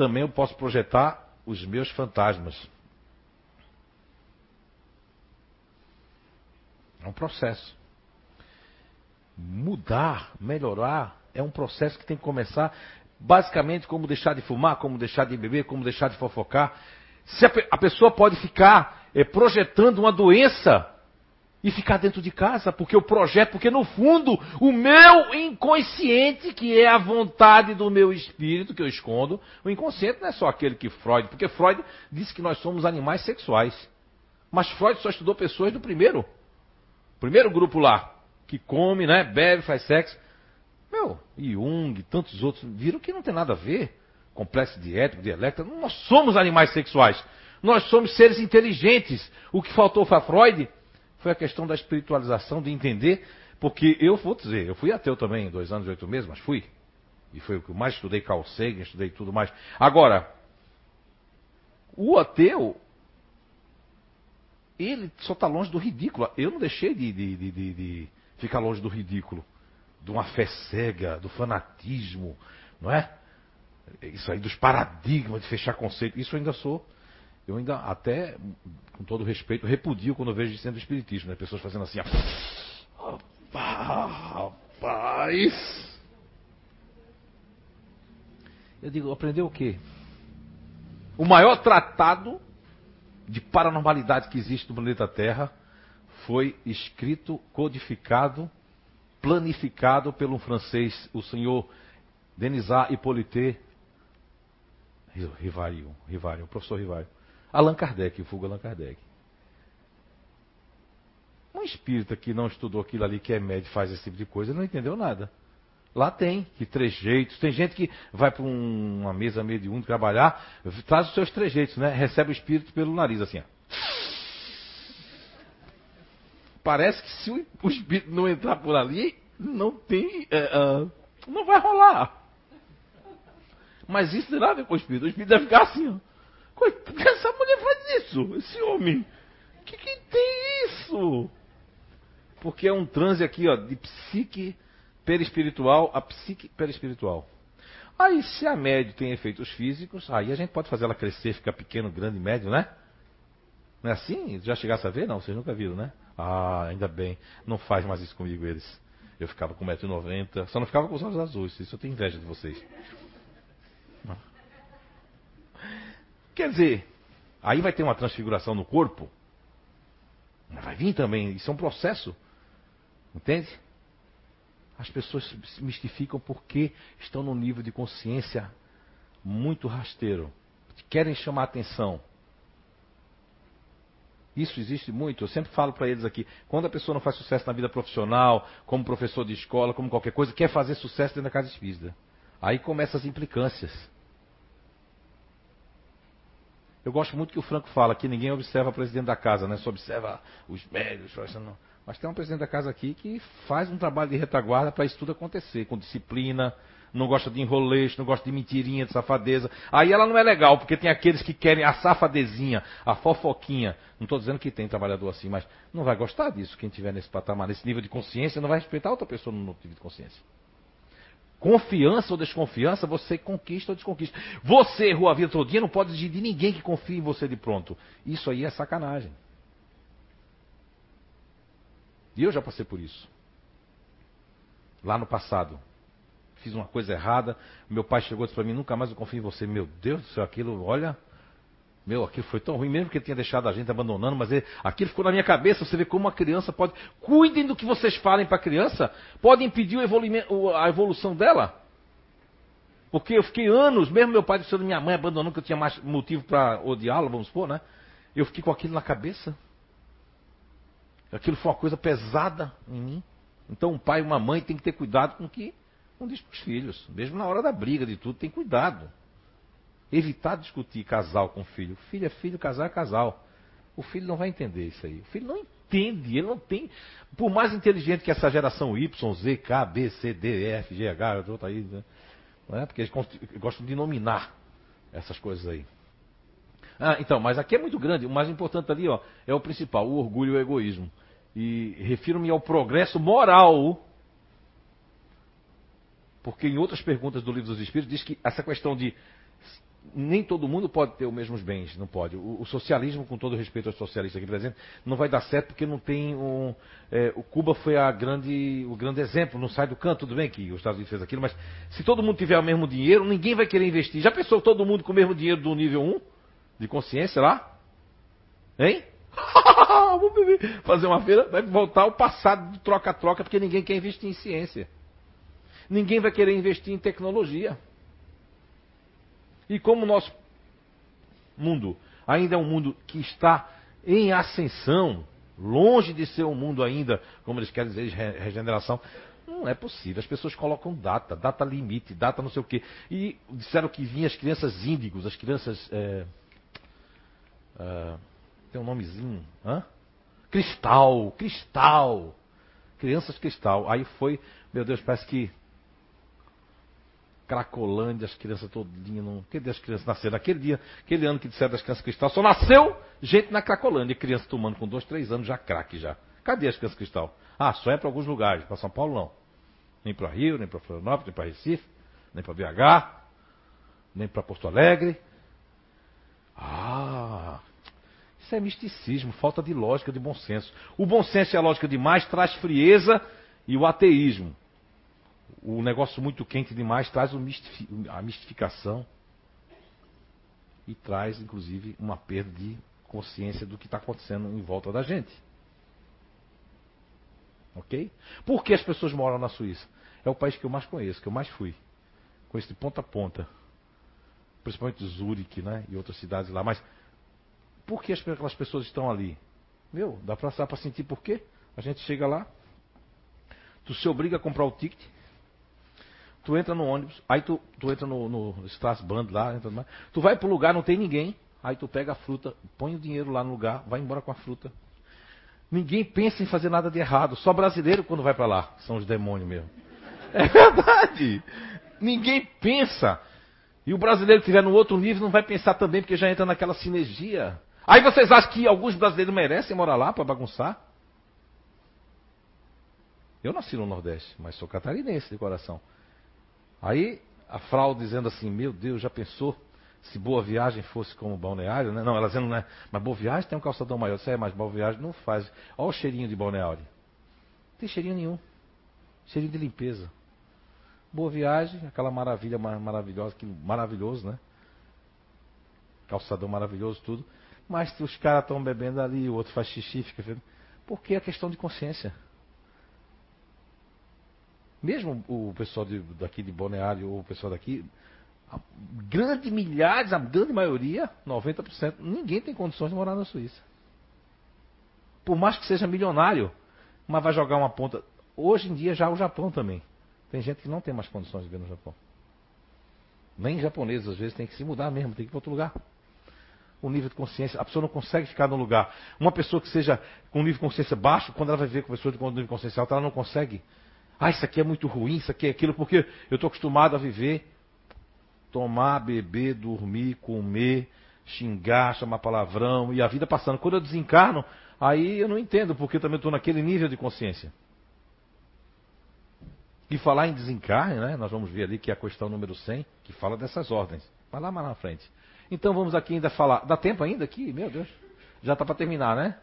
também eu posso projetar os meus fantasmas. É um processo. Mudar, melhorar, é um processo que tem que começar basicamente como deixar de fumar, como deixar de beber, como deixar de fofocar. Se a, a pessoa pode ficar é, projetando uma doença e ficar dentro de casa, porque o projeto, porque no fundo, o meu inconsciente, que é a vontade do meu espírito que eu escondo, o inconsciente não é só aquele que Freud, porque Freud disse que nós somos animais sexuais. Mas Freud só estudou pessoas do primeiro, primeiro grupo lá, que come, né, bebe, faz sexo. Meu, Jung, tantos outros, viram que não tem nada a ver complexo de Édipo, de Electra. Nós somos animais sexuais. Nós somos seres inteligentes. O que faltou para Freud foi a questão da espiritualização, de entender. Porque eu vou dizer, eu fui ateu também, dois anos e oito meses, mas fui. E foi o que mais estudei Carl Sagan, estudei tudo mais. Agora, o ateu, ele só está longe do ridículo. Eu não deixei de, de, de, de, ficar longe do ridículo, de uma fé cega, do fanatismo, não é? Isso aí dos paradigmas de fechar conceito. Isso eu ainda sou. Eu ainda, até, com todo respeito, repudio quando vejo de centro espiritismo, né? Pessoas fazendo assim, rapaz. Eu digo, aprendeu o quê? O maior tratado de paranormalidade que existe no planeta Terra foi escrito, codificado, planificado pelo francês, o senhor Denisat Hippolyte Rivario, o professor Rivario. Allan Kardec, o Fuga Allan Kardec. Um espírita que não estudou aquilo ali, que é médio, faz esse tipo de coisa, não entendeu nada. Lá tem, que trejeitos. Tem gente que vai para um, uma mesa mediúnica trabalhar, traz os seus trejeitos, né? Recebe o espírito pelo nariz, assim. Ó. Parece que se o, o, espírito não entrar por ali, não tem. É, uh, não vai rolar. Mas isso tem nada a ver com o espírito. O espírito deve ficar assim, ó. Coitado, essa mulher faz isso, esse homem. Que, que tem isso? Porque é um transe aqui, ó, de psique perispiritual a psique perispiritual. Aí, se a médio tem efeitos físicos, aí a gente pode fazer ela crescer, ficar pequeno, grande, médio, né? Não é assim? Já chegasse a ver? Não, vocês nunca viram, né? Ah, ainda bem. Não faz mais isso comigo, eles. Eu ficava com 1,90m, só não ficava com os olhos azuis. Isso eu tenho inveja de vocês. Quer dizer, aí vai ter uma transfiguração no corpo. Vai vir também, isso é um processo. Entende? As pessoas se mistificam porque estão num nível de consciência muito rasteiro. Querem chamar atenção. Isso existe muito. Eu sempre falo para eles aqui: quando a pessoa não faz sucesso na vida profissional, como professor de escola, como qualquer coisa, quer fazer sucesso dentro da casa espírita. Aí começam as implicâncias. Eu gosto muito que o Franco fala que ninguém observa o presidente da casa, né? Só observa os médios. Não. Mas tem um presidente da casa aqui que faz um trabalho de retaguarda para isso tudo acontecer, com disciplina, não gosta de enroleixo, não gosta de mentirinha, de safadeza. Aí ela não é legal, porque tem aqueles que querem a safadezinha, a fofoquinha. Não estou dizendo que tem trabalhador assim, mas não vai gostar disso. Quem tiver nesse patamar, nesse nível de consciência, não vai respeitar outra pessoa no nível de consciência. Confiança ou desconfiança, você conquista ou desconquista. Você, Rua Vida Todinha, não pode exigir de ninguém que confie em você de pronto. Isso aí é sacanagem. E eu já passei por isso. Lá no passado. Fiz uma coisa errada. Meu pai chegou e disse para mim: Nunca mais eu confio em você. Meu Deus do céu, aquilo, olha. Meu, aquilo foi tão ruim, mesmo que ele tinha deixado a gente abandonando, mas ele, aquilo ficou na minha cabeça. Você vê como uma criança pode. Cuidem do que vocês falem para a criança. Pode impedir a evolução dela. Porque eu fiquei anos, mesmo meu pai dizendo minha mãe abandonou, que eu tinha mais motivo para odiá-la, vamos supor, né? Eu fiquei com aquilo na cabeça. Aquilo foi uma coisa pesada em mim. Então um pai e uma mãe tem que ter cuidado com o que não diz para os filhos. Mesmo na hora da briga de tudo, tem cuidado. Evitar discutir casal com filho. Filho é filho, casal é casal. O filho não vai entender isso aí. O filho não entende, ele não tem. Por mais inteligente que essa geração Y, Z, K, B, C, D, F, G, H, outro aí, né? é? Porque eles gostam de nominar essas coisas aí. Ah, então, mas aqui é muito grande. O mais importante ali, ó, é o principal, o orgulho e o egoísmo. E refiro-me ao progresso moral. Porque em outras perguntas do Livro dos Espíritos diz que essa questão de nem todo mundo pode ter os mesmos bens, não pode. O, o, socialismo, com todo respeito aos socialistas aqui presentes, não vai dar certo porque não tem um. É, o Cuba foi a grande, o grande exemplo, não sai do canto, tudo bem que os Estados Unidos fez aquilo, mas se todo mundo tiver o mesmo dinheiro, ninguém vai querer investir. Já pensou todo mundo com o mesmo dinheiro do nível 1 de consciência lá? Hein? Fazer uma feira, vai voltar ao passado de troca-troca, porque ninguém quer investir em ciência. Ninguém vai querer investir em tecnologia. E como o nosso mundo ainda é um mundo que está em ascensão, longe de ser um mundo ainda, como eles querem dizer, de regeneração, Não é possível. As pessoas colocam data, data limite, data não sei o quê. E disseram que vinham as crianças índigos, as crianças. É, é, tem um nomezinho. Hã? Cristal, cristal. Crianças cristal. Aí foi, meu Deus, parece que Cracolândia, as crianças todinhas. Não... Cadê as crianças nasceram? Aquele dia, aquele ano que disseram das crianças cristal, só nasceu gente na Cracolândia. Criança tomando com dois, três anos já craque já. Cadê as crianças cristal? Ah, só é para alguns lugares. Para São Paulo não. Nem para Rio, nem para Florianópolis, nem para Recife, nem para BH, nem para Porto Alegre. Ah, isso é misticismo, falta de lógica, de bom senso. O bom senso e a lógica demais traz frieza e o ateísmo o negócio muito quente demais traz a mistificação e traz, inclusive, uma perda de consciência do que está acontecendo em volta da gente. Ok? Por que as pessoas moram na Suíça? É o país que eu mais conheço, que eu mais fui. Conheço de ponta a ponta. Principalmente Zurique, né? E outras cidades lá. Mas por que aquelas pessoas estão ali? Meu, dá para sentir por quê? A gente chega lá, tu se obriga a comprar o ticket, Tu entra no ônibus, aí tu, tu entra no, no Strasband lá, entra no, tu vai pro lugar, não tem ninguém, aí tu pega a fruta, põe o dinheiro lá no lugar, vai embora com a fruta. Ninguém pensa em fazer nada de errado, só brasileiro quando vai para lá, são os demônios mesmo. É verdade. Ninguém pensa. E o brasileiro que estiver no outro nível não vai pensar também, porque já entra naquela sinergia. Aí vocês acham que alguns brasileiros merecem morar lá para bagunçar? Eu nasci no Nordeste, mas sou catarinense de coração. Aí a Frau dizendo assim, meu Deus, já pensou se Boa Viagem fosse como balneário, né? Não, ela dizendo, né? Mas Boa Viagem tem um calçadão maior. Isso é, mas Boa Viagem não faz. Olha o cheirinho de balneário. Não tem cheirinho nenhum. Cheirinho de limpeza. Boa Viagem, aquela maravilha maravilhosa, que maravilhoso, né? Calçadão maravilhoso, tudo. Mas os caras estão bebendo ali, o outro faz xixi, fica. Porque é questão de consciência. Mesmo o pessoal de, daqui de Balneário ou o pessoal daqui, a grande milhares, a grande maioria, 90%, ninguém tem condições de morar na Suíça. Por mais que seja milionário, mas vai jogar uma ponta. Hoje em dia já o Japão também. Tem gente que não tem mais condições de viver no Japão. Nem japoneses às vezes tem que se mudar mesmo, tem que ir para outro lugar. O nível de consciência, a pessoa não consegue ficar no lugar. Uma pessoa que seja com nível de consciência baixo, quando ela vai ver com pessoa com nível de consciência alta, ela não consegue ah, isso aqui é muito ruim, isso aqui é aquilo, porque eu estou acostumado a viver, tomar, beber, dormir, comer, xingar, chamar palavrão e a vida passando. Quando eu desencarno, aí eu não entendo, porque também estou naquele nível de consciência. E falar em desencarne, né? Nós vamos ver ali que é a questão número 100, que fala dessas ordens. Vai lá mais na frente. Então vamos aqui ainda falar. Dá tempo ainda aqui? Meu Deus. Já está para terminar, né?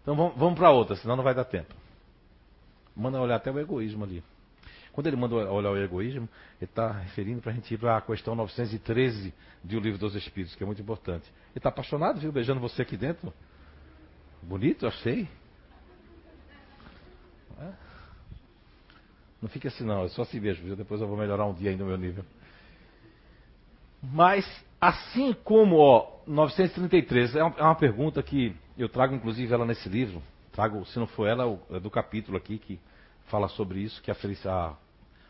Então vamos, vamos para outra, senão não vai dar tempo manda olhar até o egoísmo ali. Quando ele manda olhar o egoísmo, ele está referindo para a gente ir para a questão 913 do Livro dos Espíritos, que é muito importante. Ele está apaixonado, viu? Beijando você aqui dentro. Bonito, achei. É? Não fique assim não, é só beijo, viu? Depois eu vou melhorar um dia ainda o meu nível. Mas, assim como, ó, 933, é uma, é uma pergunta que eu trago inclusive ela nesse livro, trago, se não for ela, é do capítulo aqui que fala sobre isso, que é a,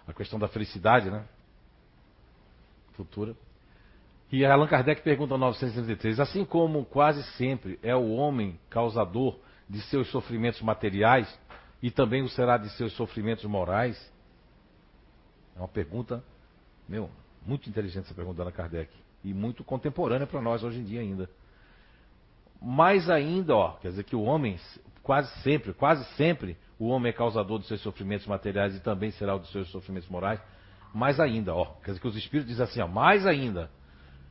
a questão da felicidade, né? Futura. E Allan Kardec pergunta 963, assim como quase sempre é o homem causador de seus sofrimentos materiais e também o será de seus sofrimentos morais? É uma pergunta, meu, muito inteligente essa pergunta da Allan Kardec e muito contemporânea para nós hoje em dia ainda. Mais ainda, ó, quer dizer que o homem, quase sempre, quase sempre, o homem é causador dos seus sofrimentos materiais e também será o dos seus sofrimentos morais. Mais ainda, ó, quer dizer que os espíritos dizem assim, ó, mais ainda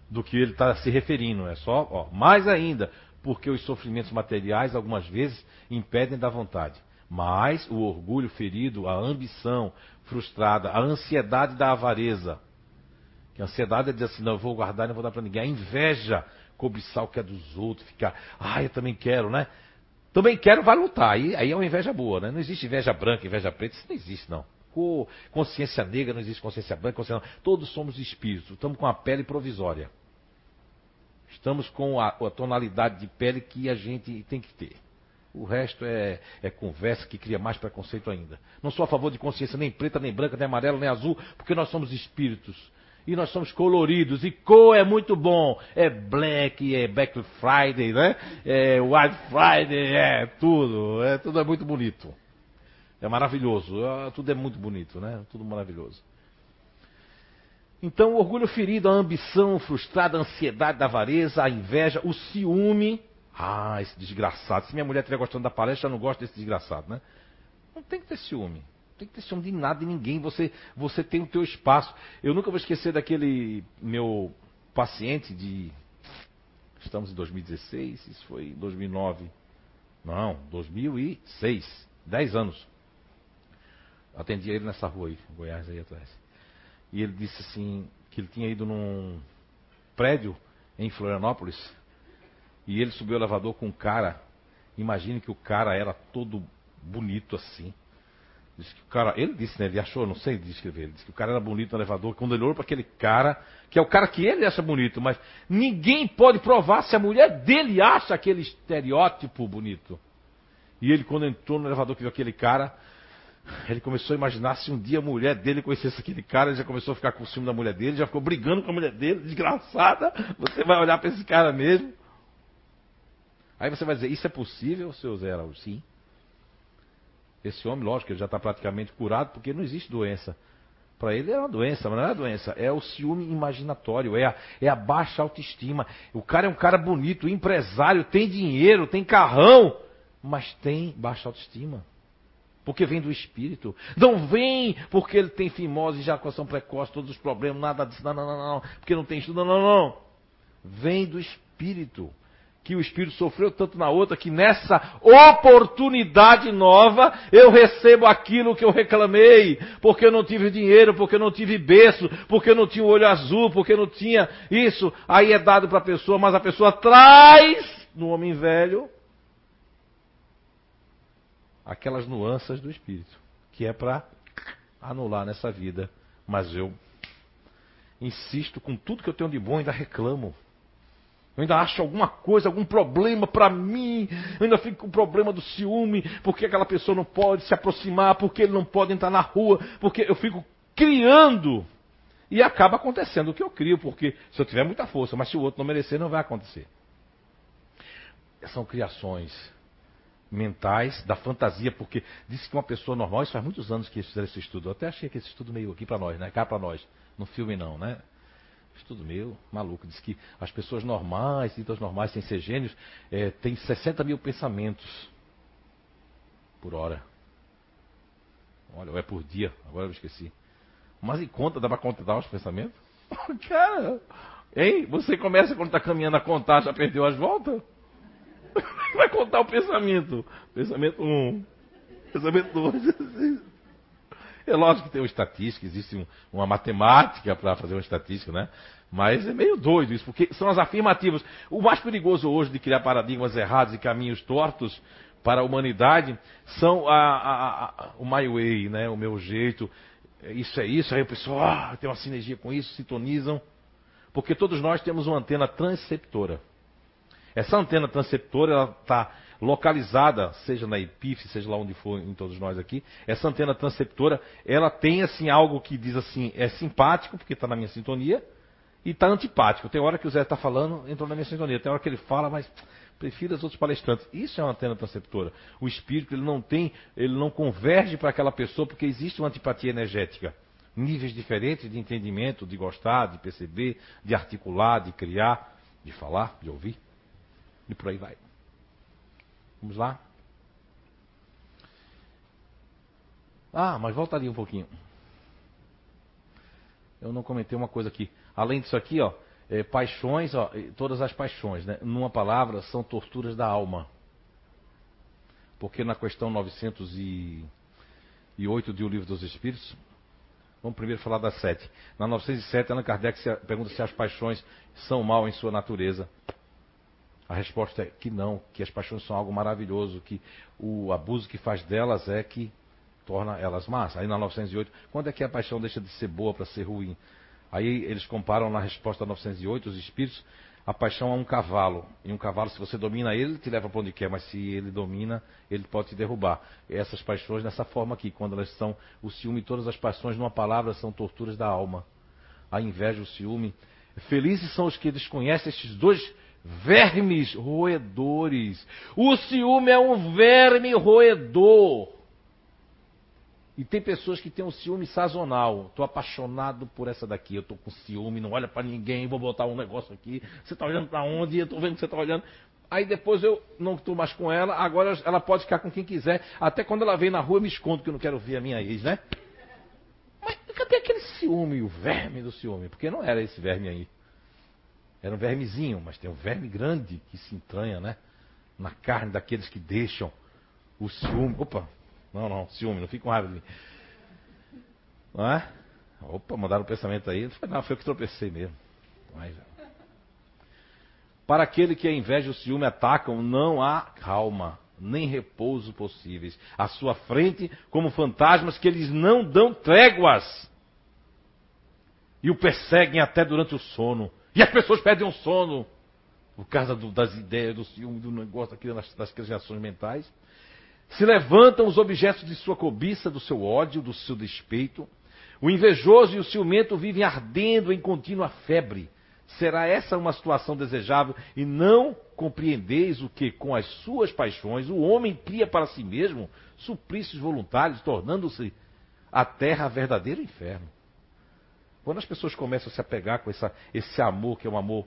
do que ele está se referindo, é só, ó, mais ainda, porque os sofrimentos materiais algumas vezes impedem da vontade. Mas o orgulho ferido, a ambição frustrada, a ansiedade da avareza. Que a ansiedade é dizer assim, não, eu vou guardar não vou dar para ninguém. A inveja, cobiçar o que é dos outros, ficar, ah, eu também quero, né? Também quero, vai lutar. Aí, aí é uma inveja boa, né? Não existe inveja branca, inveja preta, isso não existe, não. Consciência negra, não existe consciência branca, consciência... Todos somos espíritos, estamos com a pele provisória. Estamos com a, a tonalidade de pele que a gente tem que ter. O resto é, é, conversa que cria mais preconceito ainda. Não sou a favor de consciência nem preta, nem branca, nem amarela, nem azul, porque nós somos espíritos. E nós somos coloridos. E cor é muito bom. É black, é Black Friday, né? É White Friday, é tudo. É, tudo é muito bonito. É maravilhoso. É, tudo é muito bonito, né? Tudo maravilhoso. Então, o orgulho ferido, a ambição frustrada, a ansiedade da avareza, a inveja, o ciúme. Ah, esse desgraçado. Se minha mulher estiver gostando da palestra, eu não gosto desse desgraçado, né? Não tem que ter ciúme. Tem que ter ciúme de nada, de ninguém. Você, você tem o teu espaço. Eu nunca vou esquecer daquele meu paciente de. Estamos em 2016, isso foi em 2009. Não, 2006. 10 anos. Atendi ele nessa rua aí, Goiás aí atrás. E ele disse assim, que ele tinha ido num prédio em Florianópolis. E ele subiu o elevador com um cara. Imagine que o cara era todo bonito assim. Diz que o cara, ele disse, né? Ele achou, não sei descrever. Ele disse que o cara era bonito no elevador. Quando ele olhou para aquele cara, que é o cara que ele acha bonito, mas ninguém pode provar se a mulher dele acha aquele estereótipo bonito. E ele, quando entrou no elevador, que viu aquele cara, ele começou a imaginar se um dia a mulher dele conhecesse aquele cara, ele já começou a ficar com ciúme da mulher dele, já ficou brigando com a mulher dele, desgraçada. Você vai olhar para esse cara mesmo. Aí você vai dizer, isso é possível, seu Zé Araújo? Sim. Esse homem, lógico, ele já está praticamente curado, porque não existe doença. Para ele é uma doença, mas não é doença, é o ciúme imaginatório, é a, é a baixa autoestima. O cara é um cara bonito, empresário, tem dinheiro, tem carrão, mas tem baixa autoestima. Porque vem do espírito. Não vem porque ele tem fimose, ejaculação precoce, todos os problemas, nada disso, não, não, não, não, porque não tem estudo, não, não, não. Vem do espírito que o espírito sofreu tanto na outra, que nessa oportunidade nova eu recebo aquilo que eu reclamei, porque eu não tive dinheiro, porque eu não tive berço, porque eu não tinha o olho azul, porque eu não tinha isso. Aí é dado para a pessoa, mas a pessoa traz no homem velho aquelas nuances do espírito, que é para anular nessa vida. Mas eu insisto com tudo que eu tenho de bom, ainda reclamo. Eu ainda acho alguma coisa, algum problema para mim. Eu ainda fico com o problema do ciúme, porque aquela pessoa não pode se aproximar, porque ele não pode entrar na rua, porque eu fico criando. E acaba acontecendo o que eu crio, porque se eu tiver muita força, mas se o outro não merecer, não vai acontecer. São criações mentais da fantasia, porque disse que uma pessoa normal, isso faz muitos anos que eles fizeram esse estudo. Eu até achei que esse estudo meio aqui para nós, né? Cá para nós. No filme não, né? Estudo meu, maluco, diz que as pessoas normais, ditas normais, sem ser gênios, é, têm 60 mil pensamentos por hora. Olha, ou é por dia, agora eu esqueci. Mas em conta, dá para contar os pensamentos? Cara, hein? Você começa quando está caminhando a contar, já perdeu as voltas? Vai contar o pensamento. Pensamento 1, um, pensamento 2. É lógico que tem uma estatística, existe uma matemática para fazer uma estatística, né? Mas é meio doido isso, porque são as afirmativas. O mais perigoso hoje de criar paradigmas errados e caminhos tortos para a humanidade são a, a, a, o my way, né? O meu jeito. Isso é isso, aí o pessoal ah, tem uma sinergia com isso, sintonizam. Porque todos nós temos uma antena transceptora. Essa antena transceptora está localizada, seja na epífise, seja lá onde for em todos nós aqui, essa antena transceptora, ela tem assim algo que diz assim, é simpático, porque está na minha sintonia, e está antipático. Tem hora que o Zé está falando, entrou na minha sintonia. Tem hora que ele fala, mas prefiro os outros palestrantes. Isso é uma antena transceptora. O espírito ele não tem, ele não converge para aquela pessoa porque existe uma antipatia energética. Níveis diferentes de entendimento, de gostar, de perceber, de articular, de criar, de falar, de ouvir. E por aí vai. Vamos lá? Ah, mas volta ali um pouquinho. Eu não comentei uma coisa aqui. Além disso aqui, ó, é, paixões, ó, todas as paixões, né? Numa palavra, são torturas da alma. Porque na questão 908 de O Livro dos Espíritos, vamos primeiro falar das sete. Na 907, Allan Kardec pergunta se as paixões são mal em sua natureza. A resposta é que não, que as paixões são algo maravilhoso, que o abuso que faz delas é que torna elas más. Aí na 908, quando é que a paixão deixa de ser boa para ser ruim? Aí eles comparam na resposta 908 os espíritos A paixão é um cavalo. E um cavalo, se você domina ele, te leva para onde quer, mas se ele domina, ele pode te derrubar. Essas paixões dessa forma aqui, quando elas são o ciúme, todas as paixões, numa palavra, são torturas da alma. A inveja, o ciúme. Felizes são os que desconhecem estes dois vermes roedores. O ciúme é um verme roedor. E tem pessoas que têm um ciúme sazonal. Estou apaixonado por essa daqui. Eu estou com ciúme, não olha para ninguém, vou botar um negócio aqui. Você está olhando para onde? Eu estou vendo que você está olhando. Aí depois eu não estou mais com ela, agora ela pode ficar com quem quiser. Até quando ela vem na rua eu me escondo que eu não quero ver a minha ex, né? Mas cadê aquele ciúme, o verme do ciúme? Porque não era esse verme aí. Era um vermezinho, mas tem um verme grande que se entranha, né? Na carne daqueles que deixam o ciúme. Opa, não, não, ciúme, não fica com raiva de mim. Não é? Opa, mandaram um pensamento aí. Não, foi eu que tropecei mesmo. Mas, para aquele que a inveja e o ciúme atacam, não há calma, nem repouso possíveis. À sua frente, como fantasmas que eles não dão tréguas. E o perseguem até durante o sono. E as pessoas perdem o sono por causa do, das ideias, do ciúme, do negócio aqui das, das criações mentais. Se levantam os objetos de sua cobiça, do seu ódio, do seu despeito. O invejoso e o ciumento vivem ardendo em contínua febre. Será essa uma situação desejável e não compreendeis o que, com as suas paixões, o homem cria para si mesmo suplícios voluntários, tornando-se a terra verdadeiro inferno? Quando as pessoas começam a se apegar com essa, esse amor, que é um amor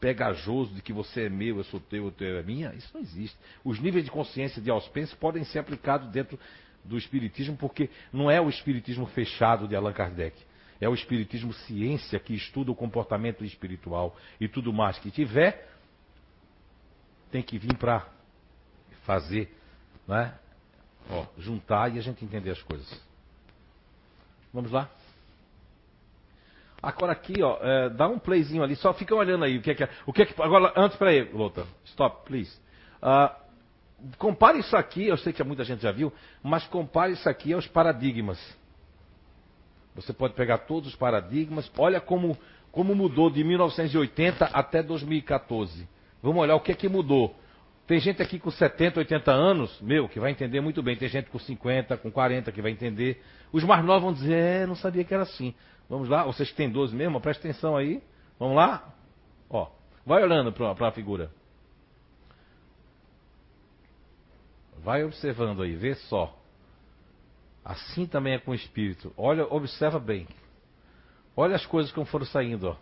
pegajoso de que você é meu, eu sou teu, o teu é minha, isso não existe. Os níveis de consciência de Auspence podem ser aplicados dentro do Espiritismo, porque não é o Espiritismo fechado de Allan Kardec. É o Espiritismo ciência que estuda o comportamento espiritual e tudo mais que tiver, tem que vir para fazer, né? Ó, juntar e a gente entender as coisas. Vamos lá? Agora aqui, ó, é, dá um playzinho ali, só fica olhando aí o que é que é. O que é que, agora, antes, peraí, Lota, stop, please. Uh, compare isso aqui, eu sei que muita gente já viu, mas compare isso aqui aos paradigmas. Você pode pegar todos os paradigmas, olha como, como mudou de 1980 até 2014. Vamos olhar o que é que mudou. Tem gente aqui com 70, 80 anos, meu, que vai entender muito bem. Tem gente com 50, com 40 que vai entender. Os mais novos vão dizer, é, não sabia que era assim. Vamos lá, vocês que têm 12 mesmo, presta atenção aí. Vamos lá? Ó, vai olhando para a figura. Vai observando aí, vê só. Assim também é com o espírito. Olha, observa bem. Olha as coisas como foram saindo, ó.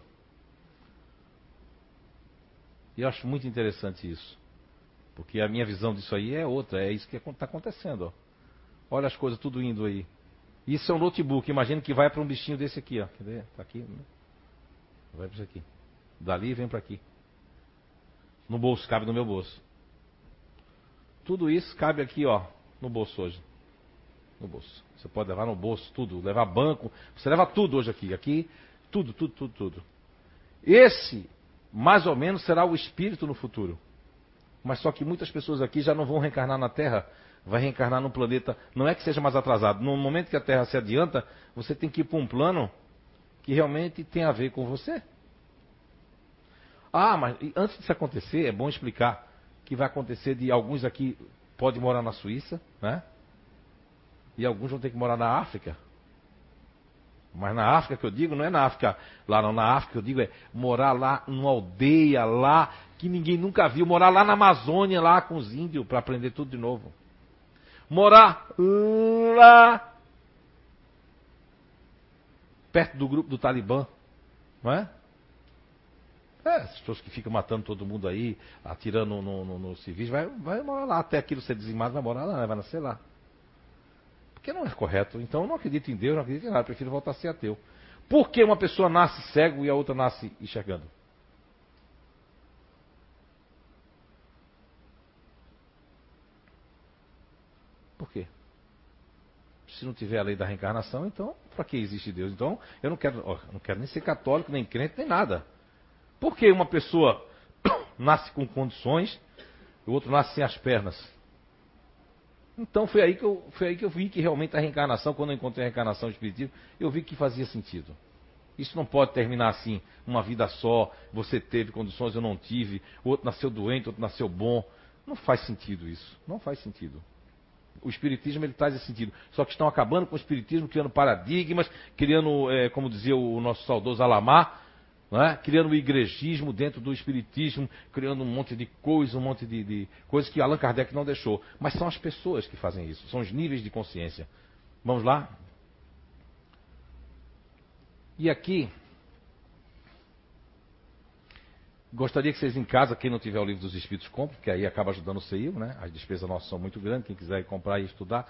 E eu acho muito interessante isso. Porque a minha visão disso aí é outra, é isso que está acontecendo, ó. Olha as coisas tudo indo aí. Isso é um notebook. Imagina que vai para um bichinho desse aqui, ó. Quer ver? Tá aqui. Né? Vai para isso aqui. Dali vem para aqui. No bolso, cabe no meu bolso. Tudo isso cabe aqui, ó, no bolso hoje. No bolso. Você pode levar no bolso tudo, levar banco. Você leva tudo hoje aqui. Aqui, tudo, tudo, tudo, tudo. Esse, mais ou menos, será o espírito no futuro. Mas só que muitas pessoas aqui já não vão reencarnar na Terra vai reencarnar num planeta, não é que seja mais atrasado, no momento que a Terra se adianta, você tem que ir para um plano que realmente tem a ver com você. Ah, mas antes disso acontecer, é bom explicar que vai acontecer de alguns aqui podem morar na Suíça, né? E alguns vão ter que morar na África. Mas na África que eu digo, não é na África lá não, na África eu digo é morar lá numa aldeia lá que ninguém nunca viu, morar lá na Amazônia lá com os índios para aprender tudo de novo morar lá perto do grupo do Talibã, não é? É, as pessoas que ficam matando todo mundo aí, atirando no, no, no civis, vai, vai morar lá, até aquilo ser dizimado, vai morar lá, né? vai nascer lá. Porque não é correto. Então eu não acredito em Deus, não acredito em nada, prefiro voltar a ser ateu. Por que uma pessoa nasce cego e a outra nasce enxergando? Por quê? Se não tiver a lei da reencarnação, então para que existe Deus? Então eu não quero, ó, não quero nem ser católico, nem crente, nem nada. Por que uma pessoa nasce com condições e o outro nasce sem as pernas? Então foi aí que eu, foi aí que eu vi que realmente a reencarnação, quando eu encontrei a reencarnação espiritiva, eu vi que fazia sentido. Isso não pode terminar assim, uma vida só, você teve condições, eu não tive, o outro nasceu doente, outro nasceu bom. Não faz sentido isso. Não faz sentido. O Espiritismo ele traz esse sentido. Só que estão acabando com o Espiritismo, criando paradigmas, criando, é, como dizia o nosso saudoso Alamar, é? criando o igrejismo dentro do Espiritismo, criando um monte de coisa, um monte de, de coisas que Allan Kardec não deixou. Mas são as pessoas que fazem isso, são os níveis de consciência. Vamos lá? E aqui, gostaria que vocês em casa, quem não tiver o livro dos Espíritos, compre, porque aí acaba ajudando o CIO, né? As despesas nossas são muito grandes, quem quiser comprar e estudar.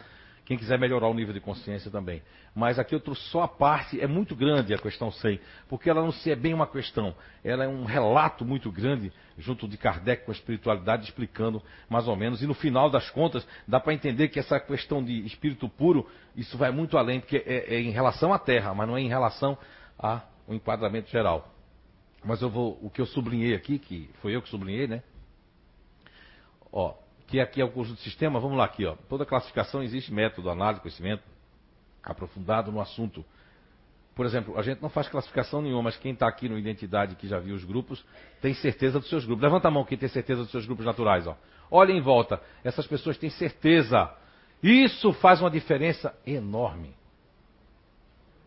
Quem quiser melhorar o nível de consciência também. Mas aqui eu trouxe só a parte, é muito grande a questão 100, porque ela não se é bem uma questão, ela é um relato muito grande, junto de Kardec com a espiritualidade, explicando mais ou menos. E no final das contas, dá para entender que essa questão de espírito puro, isso vai muito além, porque é, é em relação à Terra, mas não é em relação ao enquadramento geral. Mas eu vou, o que eu sublinhei aqui, que foi eu que sublinhei, né? Ó, que aqui é o conjunto de sistema, vamos lá aqui, ó. Toda classificação existe método, análise, conhecimento aprofundado no assunto. Por exemplo, a gente não faz classificação nenhuma, mas quem está aqui no Identidade, que já viu os grupos, tem certeza dos seus grupos. Levanta a mão quem tem certeza dos seus grupos naturais. Ó. Olha em volta, essas pessoas têm certeza. Isso faz uma diferença enorme.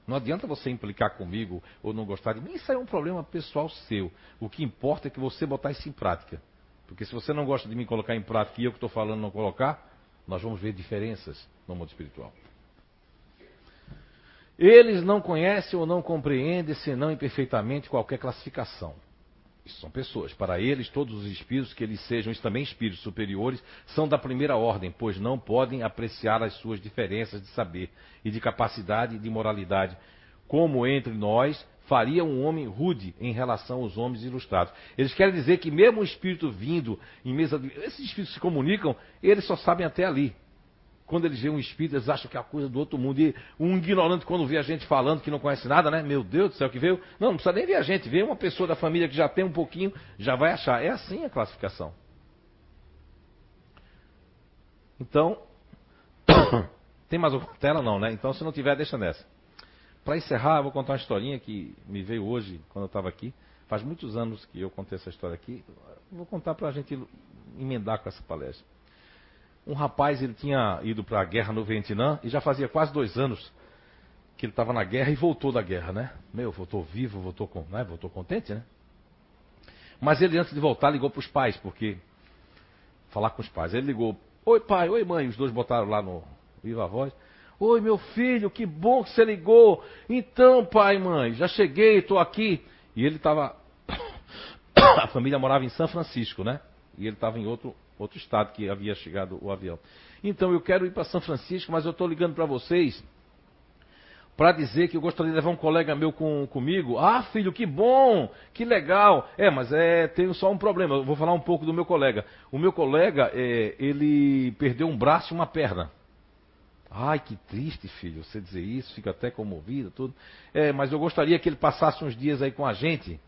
Não adianta você implicar comigo ou não gostar de mim, isso é um problema pessoal seu. O que importa é que você botar isso em prática. Porque se você não gosta de me colocar em prática e eu que estou falando não colocar, nós vamos ver diferenças no mundo espiritual. Eles não conhecem ou não compreendem, senão imperfeitamente, qualquer classificação. São pessoas. Para eles, todos os espíritos, que eles sejam também espíritos superiores, são da primeira ordem, pois não podem apreciar as suas diferenças de saber e de capacidade e de moralidade, como entre nós faria um homem rude em relação aos homens ilustrados. Eles querem dizer que mesmo o espírito vindo em mesa de... Esses espíritos se comunicam, eles só sabem até ali. Quando eles veem um espírito, eles acham que é a coisa do outro mundo. E um ignorante, quando vê a gente falando que não conhece nada, né? Meu Deus do céu, que veio. Não, não precisa nem ver a gente. Vê uma pessoa da família que já tem um pouquinho, já vai achar. É assim a classificação. Então, tem mais alguma tela? Não, né? Então, se não tiver, deixa nessa. Para encerrar, eu vou contar uma historinha que me veio hoje, quando eu estava aqui. Faz muitos anos que eu contei essa história aqui. Vou contar para a gente emendar com essa palestra. Um rapaz, ele tinha ido para a guerra no Vietnã e já fazia quase dois anos que ele estava na guerra e voltou da guerra, né? Meu, voltou vivo, voltou, com, né? voltou contente, né? Mas ele, antes de voltar, ligou para os pais, porque. Falar com os pais. Ele ligou: Oi, pai, oi, mãe. Os dois botaram lá no Viva Voz. Oi, meu filho, que bom que você ligou. Então, pai, mãe, já cheguei, estou aqui. E ele estava. A família morava em São Francisco, né? E ele estava em outro, outro estado que havia chegado o avião. Então, eu quero ir para São Francisco, mas eu estou ligando para vocês para dizer que eu gostaria de levar um colega meu com, comigo. Ah, filho, que bom, que legal. É, mas é, tenho só um problema. Eu vou falar um pouco do meu colega. O meu colega, é, ele perdeu um braço e uma perna. Ai, que triste, filho, você dizer isso, fica até comovido, tudo. É, mas eu gostaria que ele passasse uns dias aí com a gente.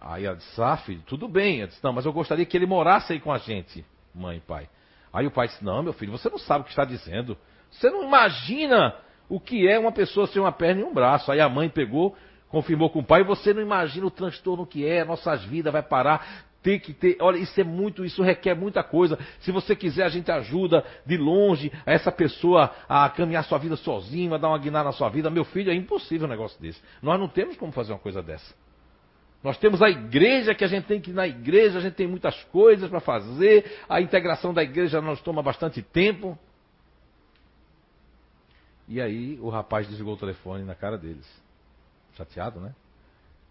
Aí ela disse, ah, filho, tudo bem. Eu disse, não, mas eu gostaria que ele morasse aí com a gente, mãe e pai. Aí o pai disse, não, meu filho, você não sabe o que está dizendo. Você não imagina o que é uma pessoa sem uma perna e um braço. Aí a mãe pegou, confirmou com o pai, você não imagina o transtorno que é, nossas vidas vai parar tem que ter, olha, isso é muito, isso requer muita coisa. Se você quiser, a gente ajuda de longe a essa pessoa a caminhar sua vida sozinho, a dar uma guinada na sua vida. Meu filho, é impossível um negócio desse. Nós não temos como fazer uma coisa dessa. Nós temos a igreja que a gente tem que ir na igreja, a gente tem muitas coisas para fazer, a integração da igreja nos toma bastante tempo. E aí o rapaz desligou o telefone na cara deles. Chateado, né?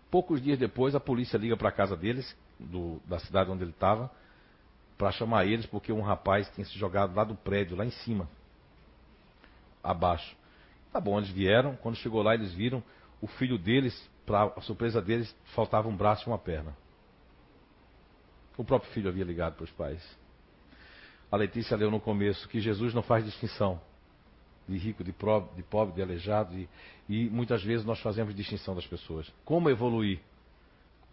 Poucos dias depois, a polícia liga para a casa deles, do, da cidade onde ele estava, para chamar eles, porque um rapaz tinha se jogado lá do prédio, lá em cima, abaixo. Tá bom, eles vieram, quando chegou lá, eles viram o filho deles, para a surpresa deles, faltava um braço e uma perna. O próprio filho havia ligado para os pais. A Letícia leu no começo que Jesus não faz distinção de rico, de pobre, de, pobre, de aleijado, e, e muitas vezes nós fazemos distinção das pessoas. Como evoluir?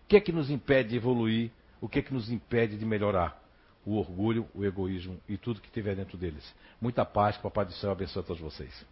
O que é que nos impede de evoluir? O que é que nos impede de melhorar? O orgulho, o egoísmo e tudo que tiver dentro deles. Muita paz, que o Papai do Céu abençoe a todos vocês.